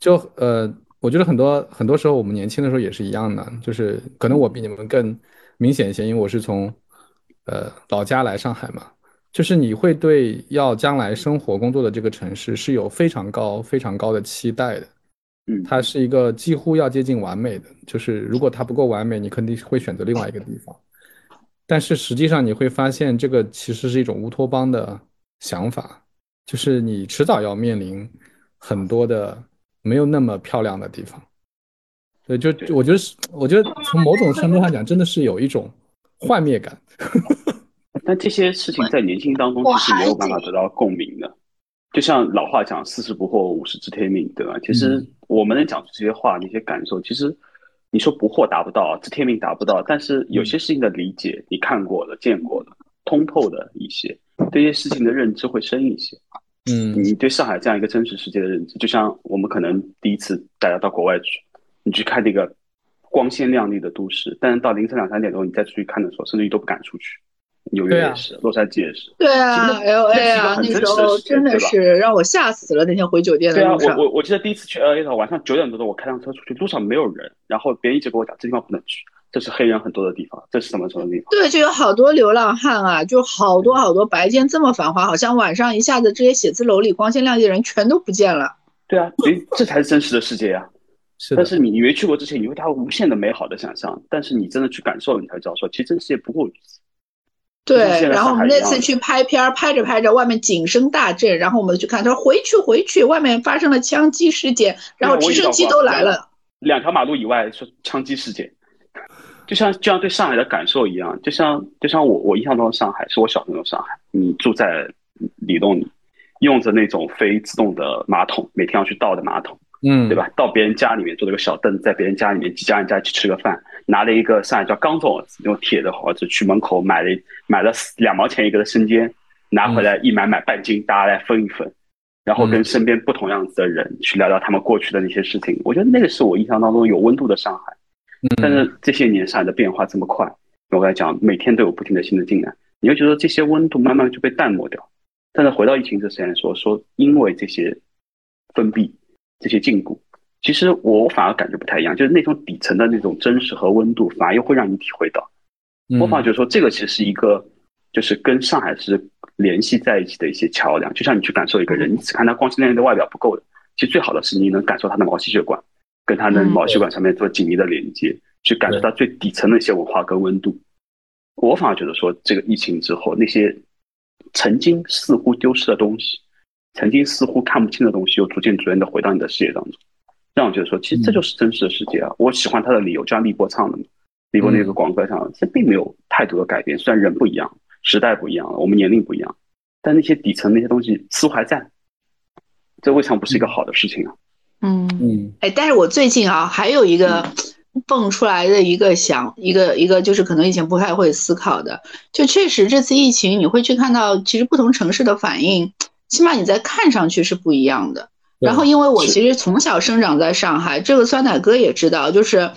就呃，我觉得很多很多时候我们年轻的时候也是一样的，就是可能我比你们更明显一些，因为我是从。呃，老家来上海嘛，就是你会对要将来生活工作的这个城市是有非常高非常高的期待的，嗯，它是一个几乎要接近完美的，就是如果它不够完美，你肯定会选择另外一个地方。但是实际上你会发现，这个其实是一种乌托邦的想法，就是你迟早要面临很多的没有那么漂亮的地方。对，就我觉得是，我觉得从某种程度上讲，真的是有一种。幻灭感，[LAUGHS] 但这些事情在年轻当中其实没有办法得到共鸣的。就像老话讲“四十不惑，五十知天命”，对吧？其实我们能讲出这些话、那些感受，其实你说不惑达不到，知天命达不到，但是有些事情的理解，你看过了、见过了、通透的一些，对一些事情的认知会深一些。嗯，你对上海这样一个真实世界的认知，就像我们可能第一次大家到国外去，你去看那个。光鲜亮丽的都市，但是到凌晨两三点钟，你再出去看的时候，甚至于都不敢出去。纽约也是，洛杉矶也是。对啊，L A 啊，那时候真的是让我吓死了。那天回酒店的路上，我我我记得第一次去 L A 的时候，晚上九点多钟，我开辆车出去，路上没有人，然后别人一直跟我讲，这地方不能去，这是黑人很多的地方，这是什么什么地方？对，就有好多流浪汉啊，就好多好多白天这么繁华，好像晚上一下子这些写字楼里光鲜亮丽的人全都不见了。对啊，所以这才是真实的世界呀。[LAUGHS] 是，但是你你没去过之前，你会它无限的美好的想象，但是你真的去感受了，你才知道说，其实这世界不过如此。对，然后我们那次去拍片儿，拍着拍着，外面警声大震，然后我们去看，他说回去回去，外面发生了枪击事件，然后直升机都来了。两条马路以外是枪击事件，就像就像对上海的感受一样，就像就像我我印象中的上海是我小朋友上海，你住在里弄里，用着那种非自动的马桶，每天要去倒的马桶。嗯，对吧？到别人家里面坐了个小凳子，在别人家里面几家人家去吃个饭，拿了一个上海叫钢种子，用铁的盒子去门口买了买了两毛钱一个的生煎，拿回来一买买半斤，大家来分一分，然后跟身边不同样子的人去聊聊他们过去的那些事情。我觉得那个是我印象当中有温度的上海。但是这些年上海的变化这么快，我刚才讲每天都有不停的新的进来，你会觉得这些温度慢慢就被淡漠掉。但是回到疫情这时间说说，因为这些封闭。这些禁锢，其实我反而感觉不太一样，就是那种底层的那种真实和温度，反而又会让你体会到。我反而觉得说，这个其实是一个，就是跟上海是联系在一起的一些桥梁。就像你去感受一个人，你只看他光鲜亮丽的外表不够的，其实最好的是你能感受他的毛细血管，跟他的毛细管上面做紧密的连接，去感受到最底层的一些文化跟温度。我反而觉得说，这个疫情之后，那些曾经似乎丢失的东西。曾经似乎看不清的东西，又逐渐逐渐的回到你的视野当中，让我觉得说，其实这就是真实的世界啊！我喜欢他的理由，就像立波唱的嘛，立波那个广歌上，这并没有太多的改变。虽然人不一样，时代不一样了，我们年龄不一样，但那些底层那些东西似乎还在，这未尝不是一个好的事情啊！嗯嗯，哎，但是我最近啊，还有一个蹦出来的一个想一个一个，就是可能以前不太会思考的，就确实这次疫情，你会去看到，其实不同城市的反应。起码你在看上去是不一样的。然后，因为我其实从小生长在上海，这个酸奶哥也知道，就是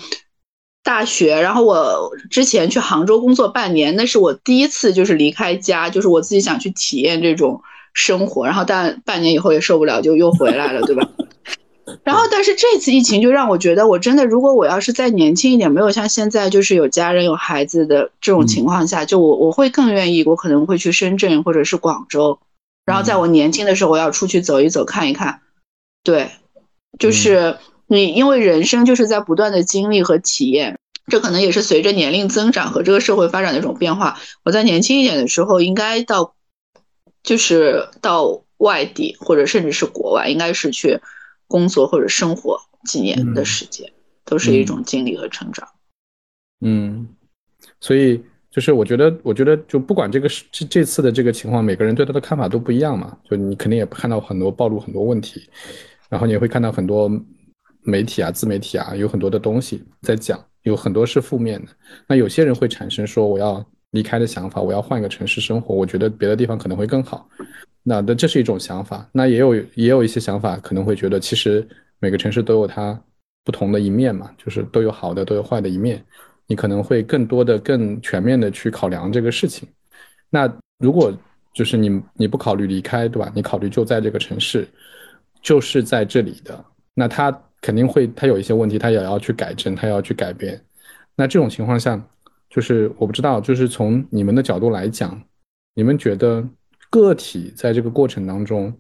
大学。然后我之前去杭州工作半年，那是我第一次就是离开家，就是我自己想去体验这种生活。然后但半年以后也受不了，就又回来了，对吧？[LAUGHS] 然后，但是这次疫情就让我觉得，我真的，如果我要是再年轻一点，没有像现在就是有家人有孩子的这种情况下，就我我会更愿意，我可能会去深圳或者是广州，然后在我年轻的时候，我要出去走一走看一看。对，就是你，因为人生就是在不断的经历和体验，这可能也是随着年龄增长和这个社会发展的一种变化。我在年轻一点的时候，应该到，就是到外地或者甚至是国外，应该是去。工作或者生活几年的时间，都是一种经历和成长。嗯，所以就是我觉得，我觉得就不管这个是这这次的这个情况，每个人对他的看法都不一样嘛。就你肯定也看到很多暴露很多问题，然后你也会看到很多媒体啊、自媒体啊，有很多的东西在讲，有很多是负面的。那有些人会产生说我要离开的想法，我要换一个城市生活，我觉得别的地方可能会更好。那那这是一种想法，那也有也有一些想法可能会觉得，其实每个城市都有它不同的一面嘛，就是都有好的，都有坏的一面。你可能会更多的、更全面的去考量这个事情。那如果就是你你不考虑离开，对吧？你考虑就在这个城市，就是在这里的，那他肯定会他有一些问题，他也要去改正，他要去改变。那这种情况下，就是我不知道，就是从你们的角度来讲，你们觉得？个体在这个过程当中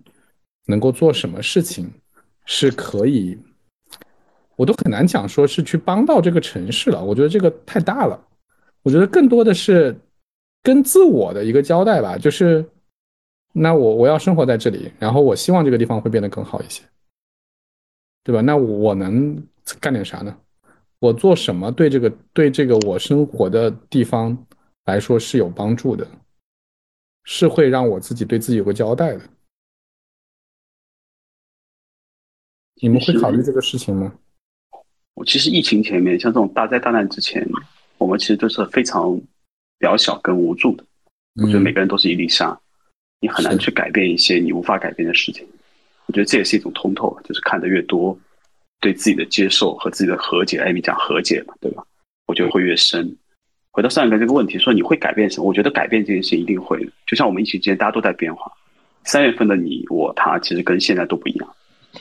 能够做什么事情，是可以，我都很难讲说是去帮到这个城市了。我觉得这个太大了。我觉得更多的是跟自我的一个交代吧，就是那我我要生活在这里，然后我希望这个地方会变得更好一些，对吧？那我能干点啥呢？我做什么对这个对这个我生活的地方来说是有帮助的？是会让我自己对自己有个交代的。你们会考虑这个事情吗？我其实疫情前面，像这种大灾大难之前，我们其实都是非常渺小跟无助的。我觉得每个人都是一粒沙，你很难去改变一些你无法改变的事情。我觉得这也是一种通透，就是看得越多，对自己的接受和自己的和解，艾米讲和解嘛，对吧？我觉得会越深。回到上一个这个问题，说你会改变什么？我觉得改变这件事情一定会的。就像我们疫情之间，大家都在变化。三月份的你、我、他，其实跟现在都不一样。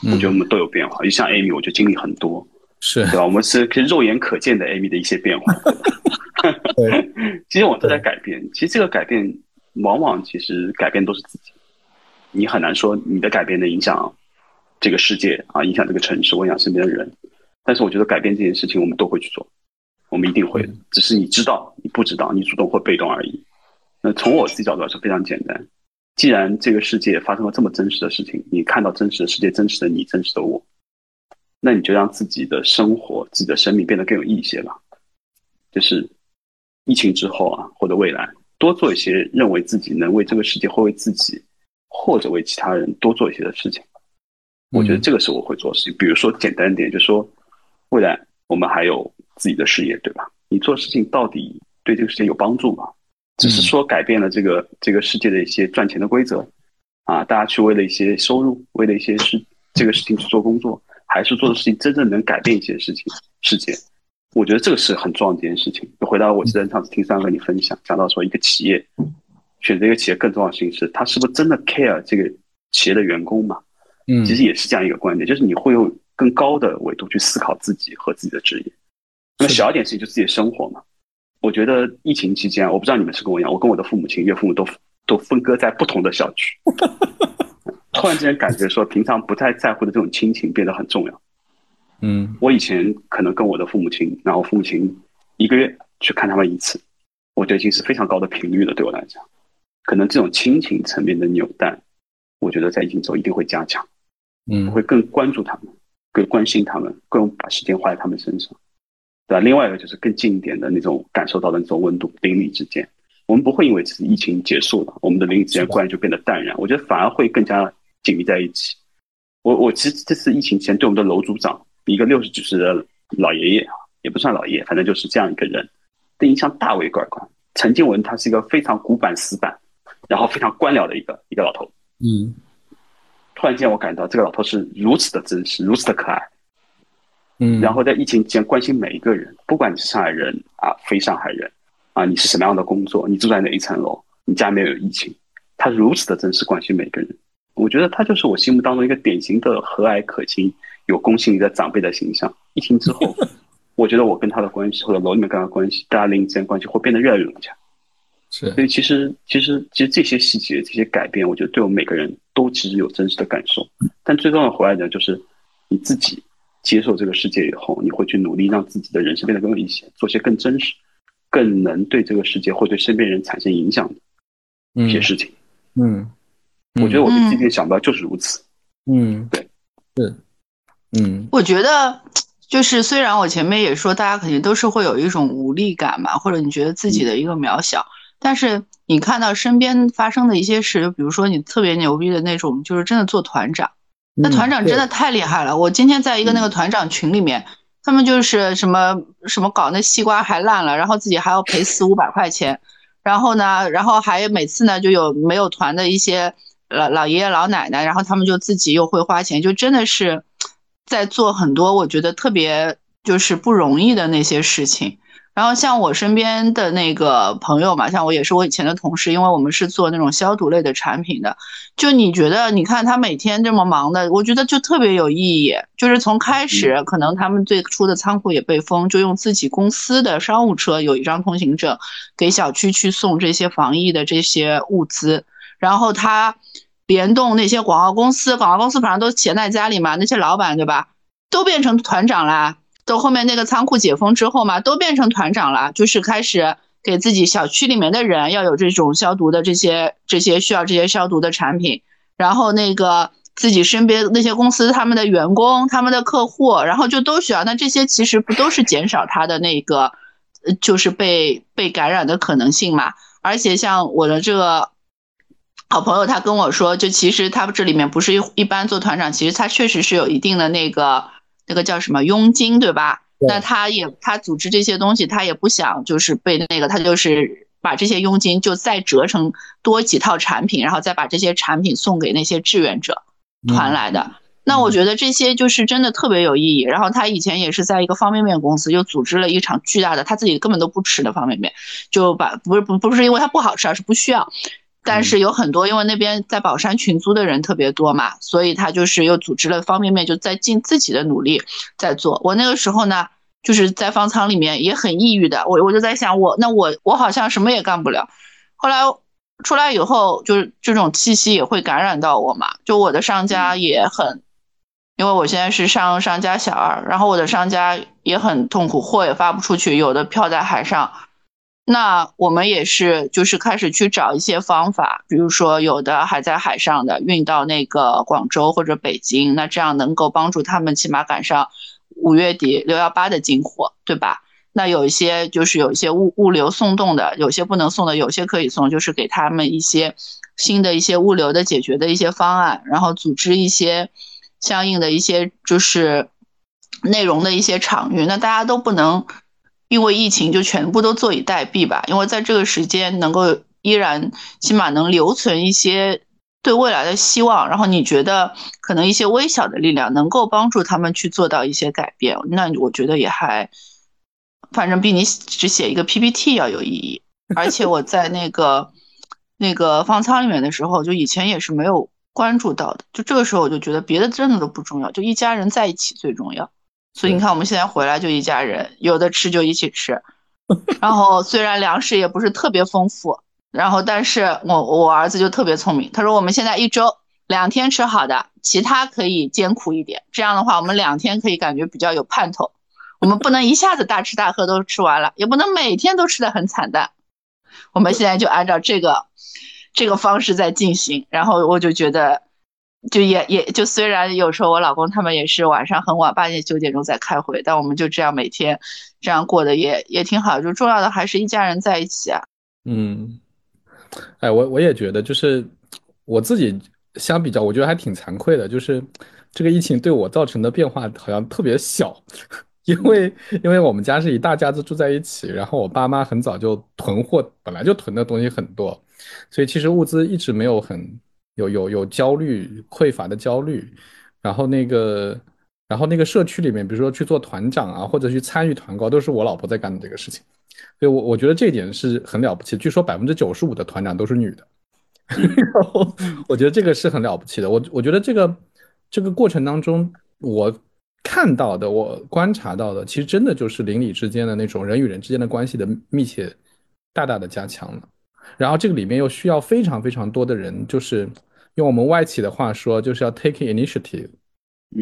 我觉得我们都有变化。就像 Amy，我就经历很多，是对吧？我们是可以肉眼可见的 Amy 的一些变化。[LAUGHS] 对，[LAUGHS] 其实我们都在改变。其实这个改变，往往其实改变都是自己。你很难说你的改变能影响这个世界啊，影响这个城市，影响身边的人。但是我觉得改变这件事情，我们都会去做。我们一定会的，只是你知道，你不知道，你主动或被动而已。那从我自己角度来说，非常简单。既然这个世界发生了这么真实的事情，你看到真实的世界、真实的你、真实的我，那你就让自己的生活、自己的生命变得更有意义些吧。就是疫情之后啊，或者未来，多做一些认为自己能为这个世界或为自己，或者为其他人多做一些的事情。我觉得这个是我会做的事情。比如说简单点，就说未来我们还有。自己的事业，对吧？你做事情到底对这个世界有帮助吗？只是说改变了这个这个世界的一些赚钱的规则啊，大家去为了一些收入，为了一些事这个事情去做工作，还是做的事情真正能改变一些事情世界？我觉得这个是很重要的一件事情。回到我记得上次听三哥你分享，讲到说一个企业选择一个企业更重要的事情是，他是不是真的 care 这个企业的员工嘛？嗯，其实也是这样一个观点，就是你会用更高的维度去思考自己和自己的职业。那小一点事情就自己的生活嘛。我觉得疫情期间，我不知道你们是跟我一样，我跟我的父母亲、岳父母都都分割在不同的小区。[LAUGHS] 突然之间感觉说，平常不太在乎的这种亲情变得很重要。嗯，我以前可能跟我的父母亲，然后父母亲一个月去看他们一次，我觉得已经是非常高的频率了。对我来讲，可能这种亲情层面的纽带，我觉得在疫情之后一定会加强。嗯，会更关注他们，更关心他们，更把时间花在他们身上。对吧？另外一个就是更近一点的那种感受到的那种温度，邻里之间，我们不会因为是疫情结束了，我们的邻里之间关系就变得淡然。我觉得反而会更加紧密在一起。我我其实这次疫情前对我们的楼组长，一个六十几岁的老爷爷啊，也不算老爷，反正就是这样一个人，的印象大为改观。陈静文他是一个非常古板死板，然后非常官僚的一个一个老头。嗯，突然间我感到这个老头是如此的真实，如此的可爱。嗯，然后在疫情期间关心每一个人，不管你是上海人啊，非上海人啊，你是什么样的工作，你住在哪一层楼，你家没有疫情，他如此的真实关心每个人，我觉得他就是我心目当中一个典型的和蔼可亲、有公信力的长辈的形象。疫情之后，[LAUGHS] 我觉得我跟他的关系或者楼里面跟他的关系，大家邻里之间关系会变得越来越融洽。是，所以其实其实其实这些细节这些改变，我觉得对我们每个人都其实有真实的感受。但最重要的回来讲就是你自己接受这个世界以后，你会去努力让自己的人生变得更有意义，做些更真实、更能对这个世界或对身边人产生影响的一些事情。嗯，我觉得我对今天想到就是如此。嗯，对，是，嗯，我觉得 [TSK] 就是虽然我前面也说，大家肯定都是会有一种无力感嘛，或者你觉得自己的一个渺小。但是你看到身边发生的一些事，就比如说你特别牛逼的那种，就是真的做团长，那团长真的太厉害了。我今天在一个那个团长群里面，他们就是什么什么搞那西瓜还烂了，然后自己还要赔四五百块钱，然后呢，然后还每次呢就有没有团的一些老老爷爷老奶奶，然后他们就自己又会花钱，就真的是在做很多我觉得特别就是不容易的那些事情。然后像我身边的那个朋友嘛，像我也是我以前的同事，因为我们是做那种消毒类的产品的。就你觉得，你看他每天这么忙的，我觉得就特别有意义。就是从开始，可能他们最初的仓库也被封，就用自己公司的商务车，有一张通行证，给小区去送这些防疫的这些物资。然后他联动那些广告公司，广告公司反正都闲在家里嘛，那些老板对吧，都变成团长啦。到后面那个仓库解封之后嘛，都变成团长了，就是开始给自己小区里面的人要有这种消毒的这些这些需要这些消毒的产品，然后那个自己身边那些公司他们的员工、他们的客户，然后就都需要。那这些其实不都是减少他的那个，就是被被感染的可能性嘛？而且像我的这个好朋友，他跟我说，就其实他这里面不是一一般做团长，其实他确实是有一定的那个。那个叫什么佣金，对吧？那他也他组织这些东西，他也不想就是被那个，他就是把这些佣金就再折成多几套产品，然后再把这些产品送给那些志愿者团来的。那我觉得这些就是真的特别有意义。然后他以前也是在一个方便面公司，就组织了一场巨大的，他自己根本都不吃的方便面，就把不是不不是因为它不好吃，而是不需要。但是有很多，因为那边在宝山群租的人特别多嘛，所以他就是又组织了方便面，就在尽自己的努力在做。我那个时候呢，就是在方舱里面也很抑郁的，我我就在想，我那我我好像什么也干不了。后来出来以后，就是这种气息也会感染到我嘛，就我的商家也很，因为我现在是商商家小二，然后我的商家也很痛苦，货也发不出去，有的漂在海上。那我们也是，就是开始去找一些方法，比如说有的还在海上的运到那个广州或者北京，那这样能够帮助他们起码赶上五月底六幺八的进货，对吧？那有一些就是有一些物物流送动的，有些不能送的，有些可以送，就是给他们一些新的一些物流的解决的一些方案，然后组织一些相应的一些就是内容的一些场域，那大家都不能。因为疫情就全部都坐以待毙吧，因为在这个时间能够依然起码能留存一些对未来的希望，然后你觉得可能一些微小的力量能够帮助他们去做到一些改变，那我觉得也还，反正比你只写一个 PPT 要有意义。而且我在那个那个方舱里面的时候，就以前也是没有关注到的，就这个时候我就觉得别的真的都不重要，就一家人在一起最重要。所以你看，我们现在回来就一家人，有的吃就一起吃。然后虽然粮食也不是特别丰富，然后但是我我儿子就特别聪明，他说我们现在一周两天吃好的，其他可以艰苦一点。这样的话，我们两天可以感觉比较有盼头。我们不能一下子大吃大喝都吃完了，也不能每天都吃的很惨淡。我们现在就按照这个这个方式在进行，然后我就觉得。就也也就虽然有时候我老公他们也是晚上很晚八点九点钟在开会，但我们就这样每天这样过的也也挺好。就重要的还是一家人在一起啊。嗯，哎，我我也觉得，就是我自己相比较，我觉得还挺惭愧的。就是这个疫情对我造成的变化好像特别小，[LAUGHS] 因为因为我们家是一大家子住在一起，然后我爸妈很早就囤货，本来就囤的东西很多，所以其实物资一直没有很。有有有焦虑匮乏的焦虑，然后那个，然后那个社区里面，比如说去做团长啊，或者去参与团购，都是我老婆在干的这个事情，所以，我我觉得这一点是很了不起。据说百分之九十五的团长都是女的，[LAUGHS] 然后我觉得这个是很了不起的。我我觉得这个这个过程当中，我看到的，我观察到的，其实真的就是邻里之间的那种人与人之间的关系的密切，大大的加强了。然后这个里面又需要非常非常多的人，就是用我们外企的话说，就是要 take initiative，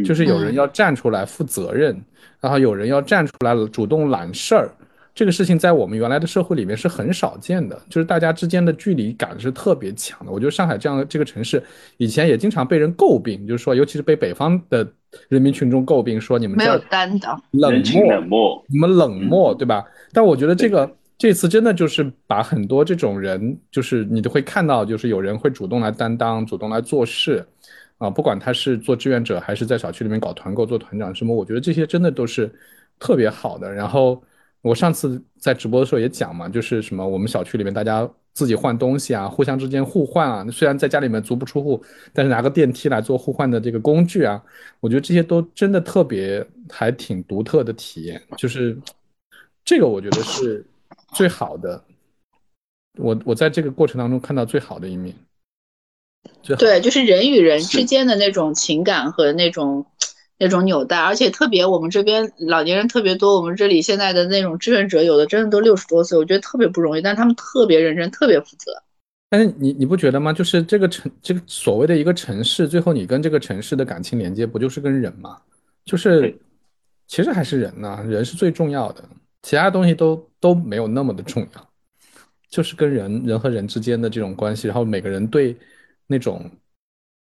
就是有人要站出来负责任，然后有人要站出来主动揽事儿。这个事情在我们原来的社会里面是很少见的，就是大家之间的距离感是特别强的。我觉得上海这样的这个城市，以前也经常被人诟病，就是说，尤其是被北方的人民群众诟病，说你们没有担当，冷漠，冷漠，你们冷漠，对吧？但我觉得这个这次真的就是把很多这种人，就是你都会看到，就是有人会主动来担当，主动来做事，啊，不管他是做志愿者，还是在小区里面搞团购做团长什么，我觉得这些真的都是特别好的。然后。我上次在直播的时候也讲嘛，就是什么我们小区里面大家自己换东西啊，互相之间互换啊。虽然在家里面足不出户，但是拿个电梯来做互换的这个工具啊，我觉得这些都真的特别还挺独特的体验。就是这个我觉得是最好的，我我在这个过程当中看到最好的一面。对，就是人与人之间的那种情感和那种。那种纽带，而且特别我们这边老年人特别多。我们这里现在的那种志愿者，有的真的都六十多岁，我觉得特别不容易，但他们特别认真，特别负责。但是你你不觉得吗？就是这个城，这个所谓的一个城市，最后你跟这个城市的感情连接，不就是跟人吗？就是其实还是人呢，人是最重要的，其他东西都都没有那么的重要，就是跟人人和人之间的这种关系，然后每个人对那种。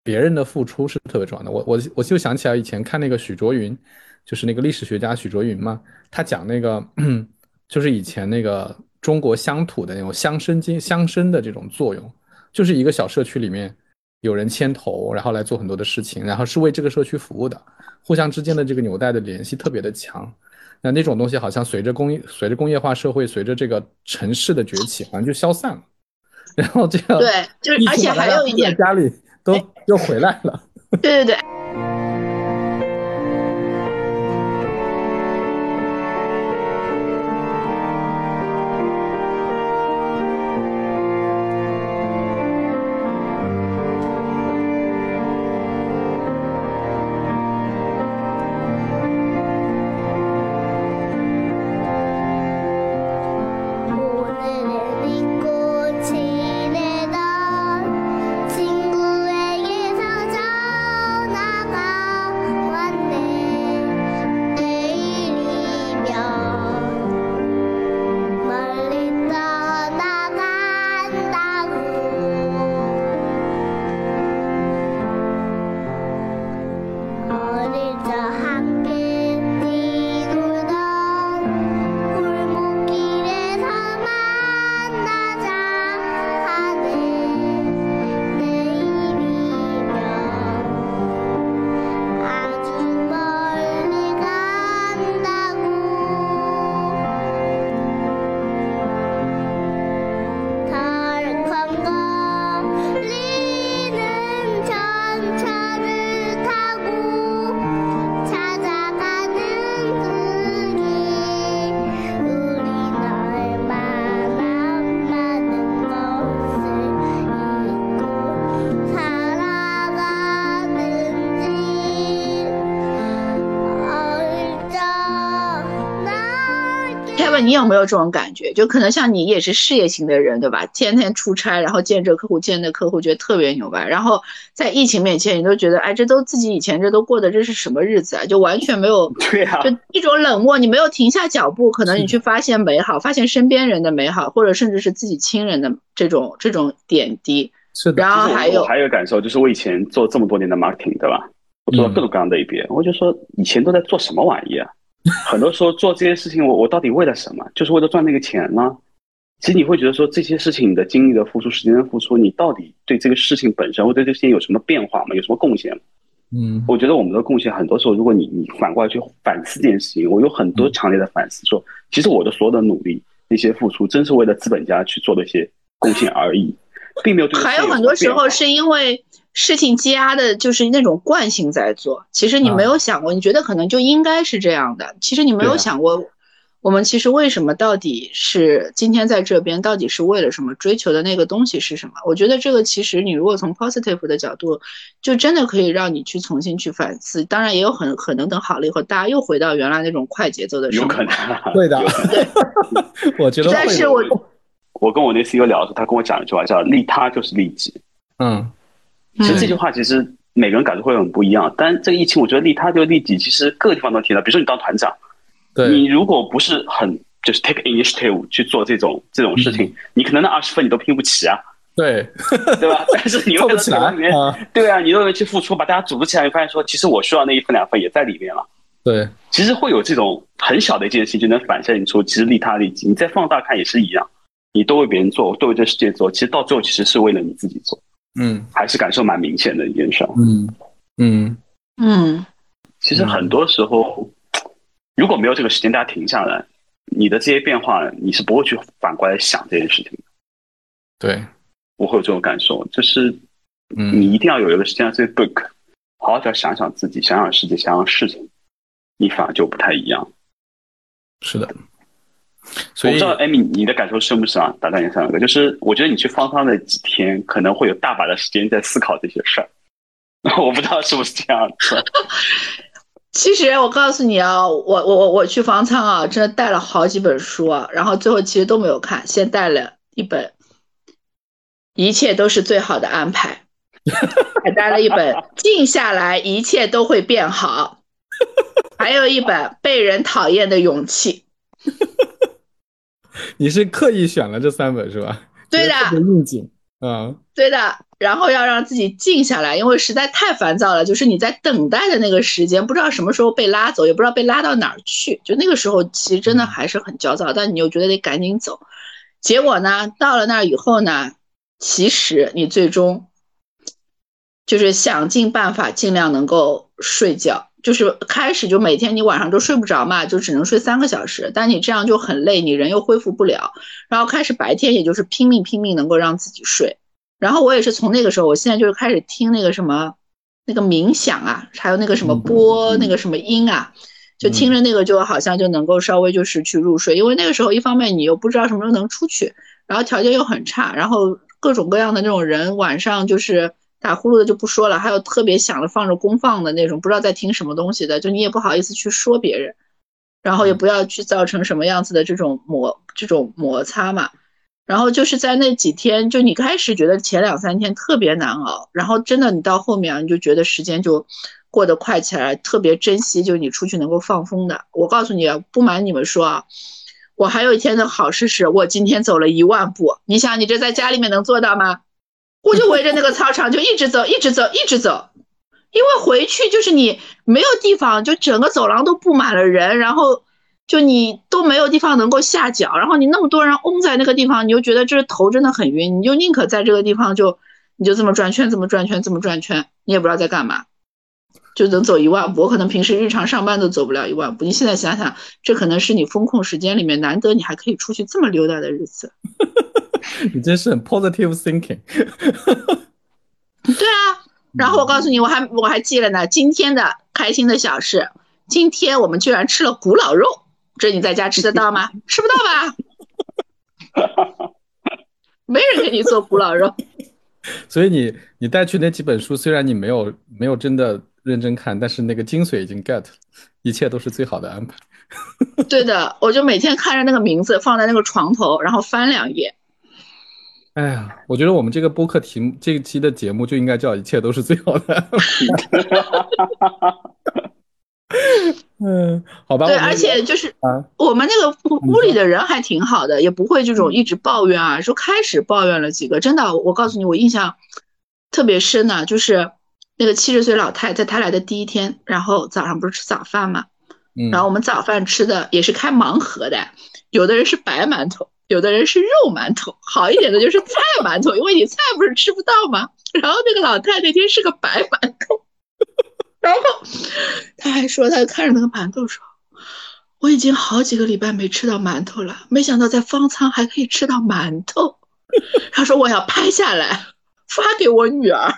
别人的付出是特别重要的。我我我就想起来以前看那个许卓云，就是那个历史学家许卓云嘛，他讲那个 [CLEARS THROAT] 就是以前那个中国乡土的那种乡绅经乡绅的这种作用，就是一个小社区里面有人牵头，然后来做很多的事情，然后是为这个社区服务的，互相之间的这个纽带的联系特别的强。那那种东西好像随着工业随着工业化社会，随着这个城市的崛起，好像就消散了。然后这样对，就是而且还有一点家里。都又回来了，对 [LAUGHS] 对对。你有没有这种感觉？就可能像你也是事业型的人，对吧？天天出差，然后见这客户，见那客户，觉得特别牛掰。然后在疫情面前，你都觉得，哎，这都自己以前这都过的这是什么日子啊？就完全没有，[LAUGHS] 对啊，就一种冷漠。你没有停下脚步，可能你去发现美好，发现身边人的美好，或者甚至是自己亲人的这种这种点滴。是的。然后还有还有感受，就是我以前做这么多年的 marketing，对吧？我做了各种各样的一遍，我就说以前都在做什么玩意啊？[LAUGHS] 很多时候做这些事情，我我到底为了什么？就是为了赚那个钱吗？其实你会觉得说这些事情，你的精力的付出、时间的付出，你到底对这个事情本身或对这些有什么变化吗？有什么贡献吗？嗯，我觉得我们的贡献很多时候，如果你你反过来去反思这件事情，我有很多强烈的反思，说其实我的所有的努力、那些付出，真是为了资本家去做的一些贡献而已，并没有。还有很多时候是因为。事情积压的就是那种惯性在做，其实你没有想过，你觉得可能就应该是这样的，其实你没有想过，我们其实为什么到底是今天在这边，到底是为了什么？追求的那个东西是什么？我觉得这个其实你如果从 positive 的角度，就真的可以让你去重新去反思。当然也有很可能等好了以后，大家又回到原来那种快节奏的生有可能 [LAUGHS] 会的，[LAUGHS] 我觉得会的。但是我我跟我那 CEO 聊的时候，他跟我讲一句话，叫“利他就是利己”。嗯，其实这句话其实每个人感受会很不一样。但这个疫情，我觉得利他就是利己，其实各个地方都提到。比如说你当团长。你如果不是很就是 take initiative 去做这种这种事情，你可能那二十分你都拼不起啊。对，对吧？[LAUGHS] 但是你为了在里面，对啊，你为了去付出，把大家组织起来，你发现说，其实我需要那一分两分也在里面了。对，其实会有这种很小的一件事情，就能反射出其实利他利己。你再放大看也是一样，你都为别人做，都为这世界做，其实到最后其实是为了你自己做。嗯，还是感受蛮明显的一件事。嗯嗯嗯，其实很多时候。如果没有这个时间，大家停下来，你的这些变化，你是不会去反过来想这件事情的。对，我会有这种感受，就是你一定要有一个时间，say book，好好的想想自己，想想世界，想想事情，你反而就不太一样。是的，所以我不知道艾米你的感受是不是啊？打断一下，个，就是我觉得你去方舱的几天，可能会有大把的时间在思考这些事儿。[LAUGHS] 我不知道是不是这样子。其实我告诉你啊，我我我我去方舱啊，真的带了好几本书啊，然后最后其实都没有看，先带了一本，一切都是最好的安排，[LAUGHS] 还带了一本静下来，一切都会变好，还有一本被人讨厌的勇气。[LAUGHS] 你是刻意选了这三本是吧？对的，应景，嗯，对的。然后要让自己静下来，因为实在太烦躁了。就是你在等待的那个时间，不知道什么时候被拉走，也不知道被拉到哪儿去。就那个时候，其实真的还是很焦躁，但你又觉得得赶紧走。结果呢，到了那儿以后呢，其实你最终就是想尽办法，尽量能够睡觉。就是开始就每天你晚上都睡不着嘛，就只能睡三个小时。但你这样就很累，你人又恢复不了。然后开始白天也就是拼命拼命能够让自己睡。然后我也是从那个时候，我现在就是开始听那个什么，那个冥想啊，还有那个什么播那个什么音啊，就听着那个就好像就能够稍微就是去入睡。因为那个时候一方面你又不知道什么时候能出去，然后条件又很差，然后各种各样的那种人晚上就是打呼噜的就不说了，还有特别响的放着公放的那种，不知道在听什么东西的，就你也不好意思去说别人，然后也不要去造成什么样子的这种摩这种摩擦嘛。然后就是在那几天，就你开始觉得前两三天特别难熬，然后真的你到后面啊，你就觉得时间就过得快起来，特别珍惜，就是你出去能够放风的。我告诉你啊，不瞒你们说啊，我还有一天的好事是，我今天走了一万步。你想，你这在家里面能做到吗？我就围着那个操场就一直走，一直走，一直走，因为回去就是你没有地方，就整个走廊都布满了人，然后。就你都没有地方能够下脚，然后你那么多人嗡在那个地方，你就觉得这头真的很晕，你就宁可在这个地方就你就这么转圈，这么转圈，这么转圈，你也不知道在干嘛，就能走一万步。我可能平时日常上班都走不了一万步。你现在想想，这可能是你风控时间里面难得你还可以出去这么溜达的日子。你真是很 positive thinking。对啊，然后我告诉你，我还我还记了呢，今天的开心的小事，今天我们居然吃了古老肉。这你在家吃得到吗？吃不到吧，没人给你做古老肉。[LAUGHS] 所以你你带去那几本书，虽然你没有没有真的认真看，但是那个精髓已经 get，一切都是最好的安排。[LAUGHS] 对的，我就每天看着那个名字放在那个床头，然后翻两页。哎呀，我觉得我们这个播客题目这一期的节目就应该叫“一切都是最好的”。[LAUGHS] 嗯，好吧。对，而且就是我们那个屋里的人还挺好的，也不会这种一直抱怨啊。说开始抱怨了几个，真的，我告诉你，我印象特别深呢。就是那个七十岁老太在，她来的第一天，然后早上不是吃早饭嘛，然后我们早饭吃的也是开盲盒的，有的人是白馒头，有的人是肉馒头，好一点的就是菜馒头，因为你菜不是吃不到吗？然后那个老太太那天是个白馒头。然后他还说，他看着那个馒头说：“我已经好几个礼拜没吃到馒头了，没想到在方舱还可以吃到馒头。”他说：“我要拍下来发给我女儿。”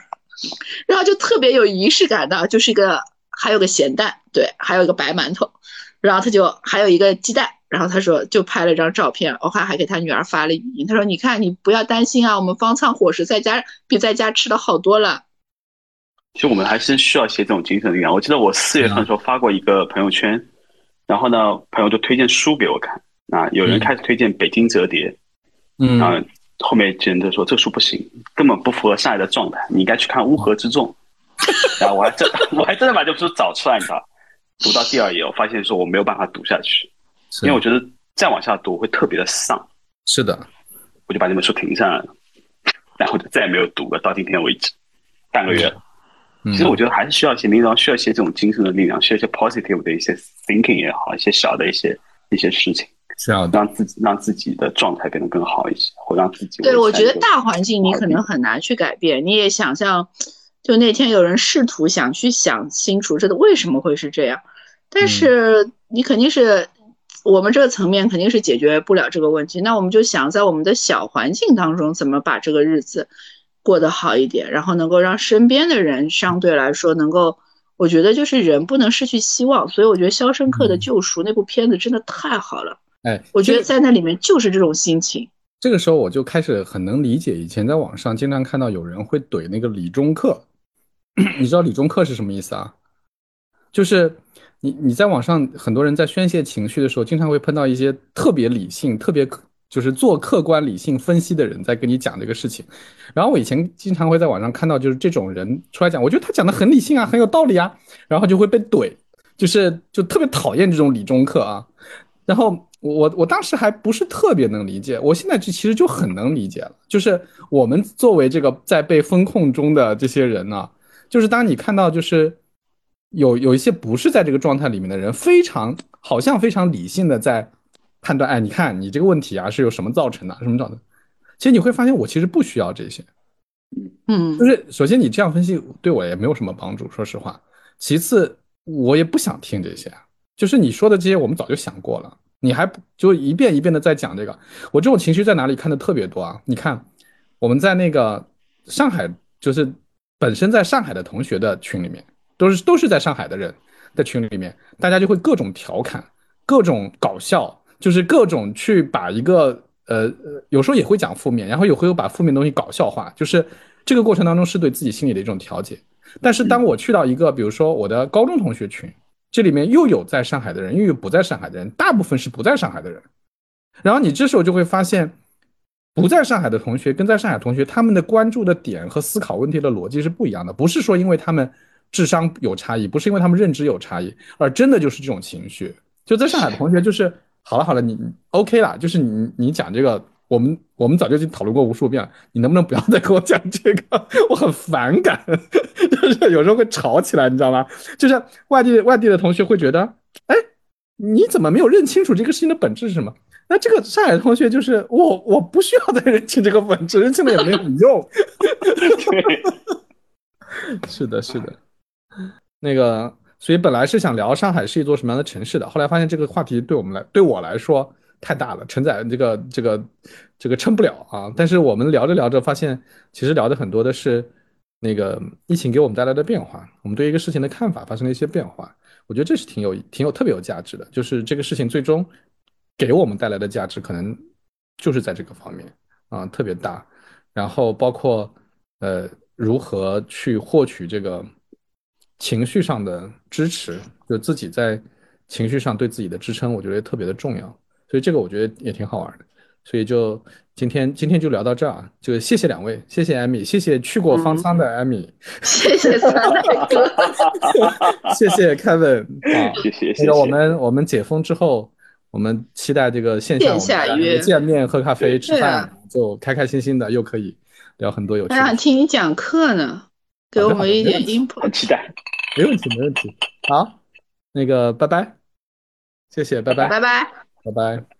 然后就特别有仪式感的，就是一个还有个咸蛋，对，还有一个白馒头，然后他就还有一个鸡蛋，然后他说就拍了张照片，我还还给他女儿发了语音，他说你看你不要担心啊，我们方舱伙食在家比在家吃的好多了。其实我们还是需要一些这种精神力量。我记得我四月份的时候发过一个朋友圈，然后呢，朋友就推荐书给我看，啊，有人开始推荐《北京折叠》，嗯，然后后面有人就说这书不行，根本不符合上海的状态，你应该去看《乌合之众》。[LAUGHS] 然后我还真我还真的把这本书找出来，你知道，读到第二页，我发现说我没有办法读下去，因为我觉得再往下读会特别的丧。是的，我就把那本书停下来了，然后就再也没有读了，到今天为止，半个月了。其实我觉得还是需要一些领导，需要一些这种精神的力量，需要一些 positive 的一些 thinking 也好，一些小的一些一些事情，是要让自己让自己的状态变得更好一些，或让自己对我觉得大环境你可能很难去改变，你也想象。就那天有人试图想去想清楚，这个为什么会是这样？但是你肯定是我们这个层面肯定是解决不了这个问题。那我们就想在我们的小环境当中，怎么把这个日子过得好一点，然后能够让身边的人相对来说能够，我觉得就是人不能失去希望。所以我觉得《肖申克的救赎》那部片子真的太好了。哎，我觉得在那里面就是这种心情。这个时候我就开始很能理解，以前在网上经常看到有人会怼那个李钟克。[CLEARS THROAT] 你知道李中克是什么意思啊？就是你你在网上很多人在宣泄情绪的时候，经常会碰到一些特别理性、特别就是做客观理性分析的人在跟你讲这个事情。然后我以前经常会在网上看到，就是这种人出来讲，我觉得他讲的很理性啊，很有道理啊，然后就会被怼，就是就特别讨厌这种理中客啊。然后我我当时还不是特别能理解，我现在就其实就很能理解了，就是我们作为这个在被风控中的这些人呢。就是当你看到，就是有有一些不是在这个状态里面的人，非常好像非常理性的在判断，哎，你看你这个问题啊是由什么造成的，什么造成的？其实你会发现，我其实不需要这些，嗯，就是首先你这样分析对我也没有什么帮助，说实话。其次，我也不想听这些，就是你说的这些，我们早就想过了，你还就一遍一遍的在讲这个。我这种情绪在哪里看的特别多啊？你看我们在那个上海，就是。本身在上海的同学的群里面，都是都是在上海的人的群里面，大家就会各种调侃，各种搞笑，就是各种去把一个呃呃，有时候也会讲负面，然后也会把负面东西搞笑化，就是这个过程当中是对自己心理的一种调节。但是当我去到一个，比如说我的高中同学群，这里面又有在上海的人，又有不在上海的人，大部分是不在上海的人，然后你这时候就会发现。不在上海的同学跟在上海同学，他们的关注的点和思考问题的逻辑是不一样的。不是说因为他们智商有差异，不是因为他们认知有差异，而真的就是这种情绪。就在上海的同学，就是好了好了，你 OK 了，就是你你讲这个，我们我们早就已经讨论过无数遍了，你能不能不要再跟我讲这个？[LAUGHS] 我很反感，[LAUGHS] 就是有时候会吵起来，你知道吗？就是外地外地的同学会觉得，哎，你怎么没有认清楚这个事情的本质是什么？那这个上海的同学就是我，我不需要再认清这个本质，认清了也没有用。[LAUGHS] 是的，是的。那个，所以本来是想聊上海是一座什么样的城市的，后来发现这个话题对我们来，对我来说太大了，承载这个这个这个撑不了啊。但是我们聊着聊着，发现其实聊的很多的是那个疫情给我们带来的变化，我们对一个事情的看法发生了一些变化。我觉得这是挺有挺有特别有价值的，就是这个事情最终。给我们带来的价值可能就是在这个方面啊，特别大。然后包括呃，如何去获取这个情绪上的支持，就自己在情绪上对自己的支撑，我觉得特别的重要。所以这个我觉得也挺好玩的。所以就今天今天就聊到这儿啊，就谢谢两位，谢谢艾米，谢谢去过方舱的艾米，[LAUGHS] 谢谢三哥，[LAUGHS] 谢谢 Kevin 啊，谢谢。那个我们我们解封之后。我们期待这个线下约见面、喝咖啡、吃饭，就开开心心的，又可以聊很多有趣。我想听你讲课呢，给我们一点 input。期待，没问题，没问题。好，那个拜拜，谢谢，拜拜，拜拜，拜拜。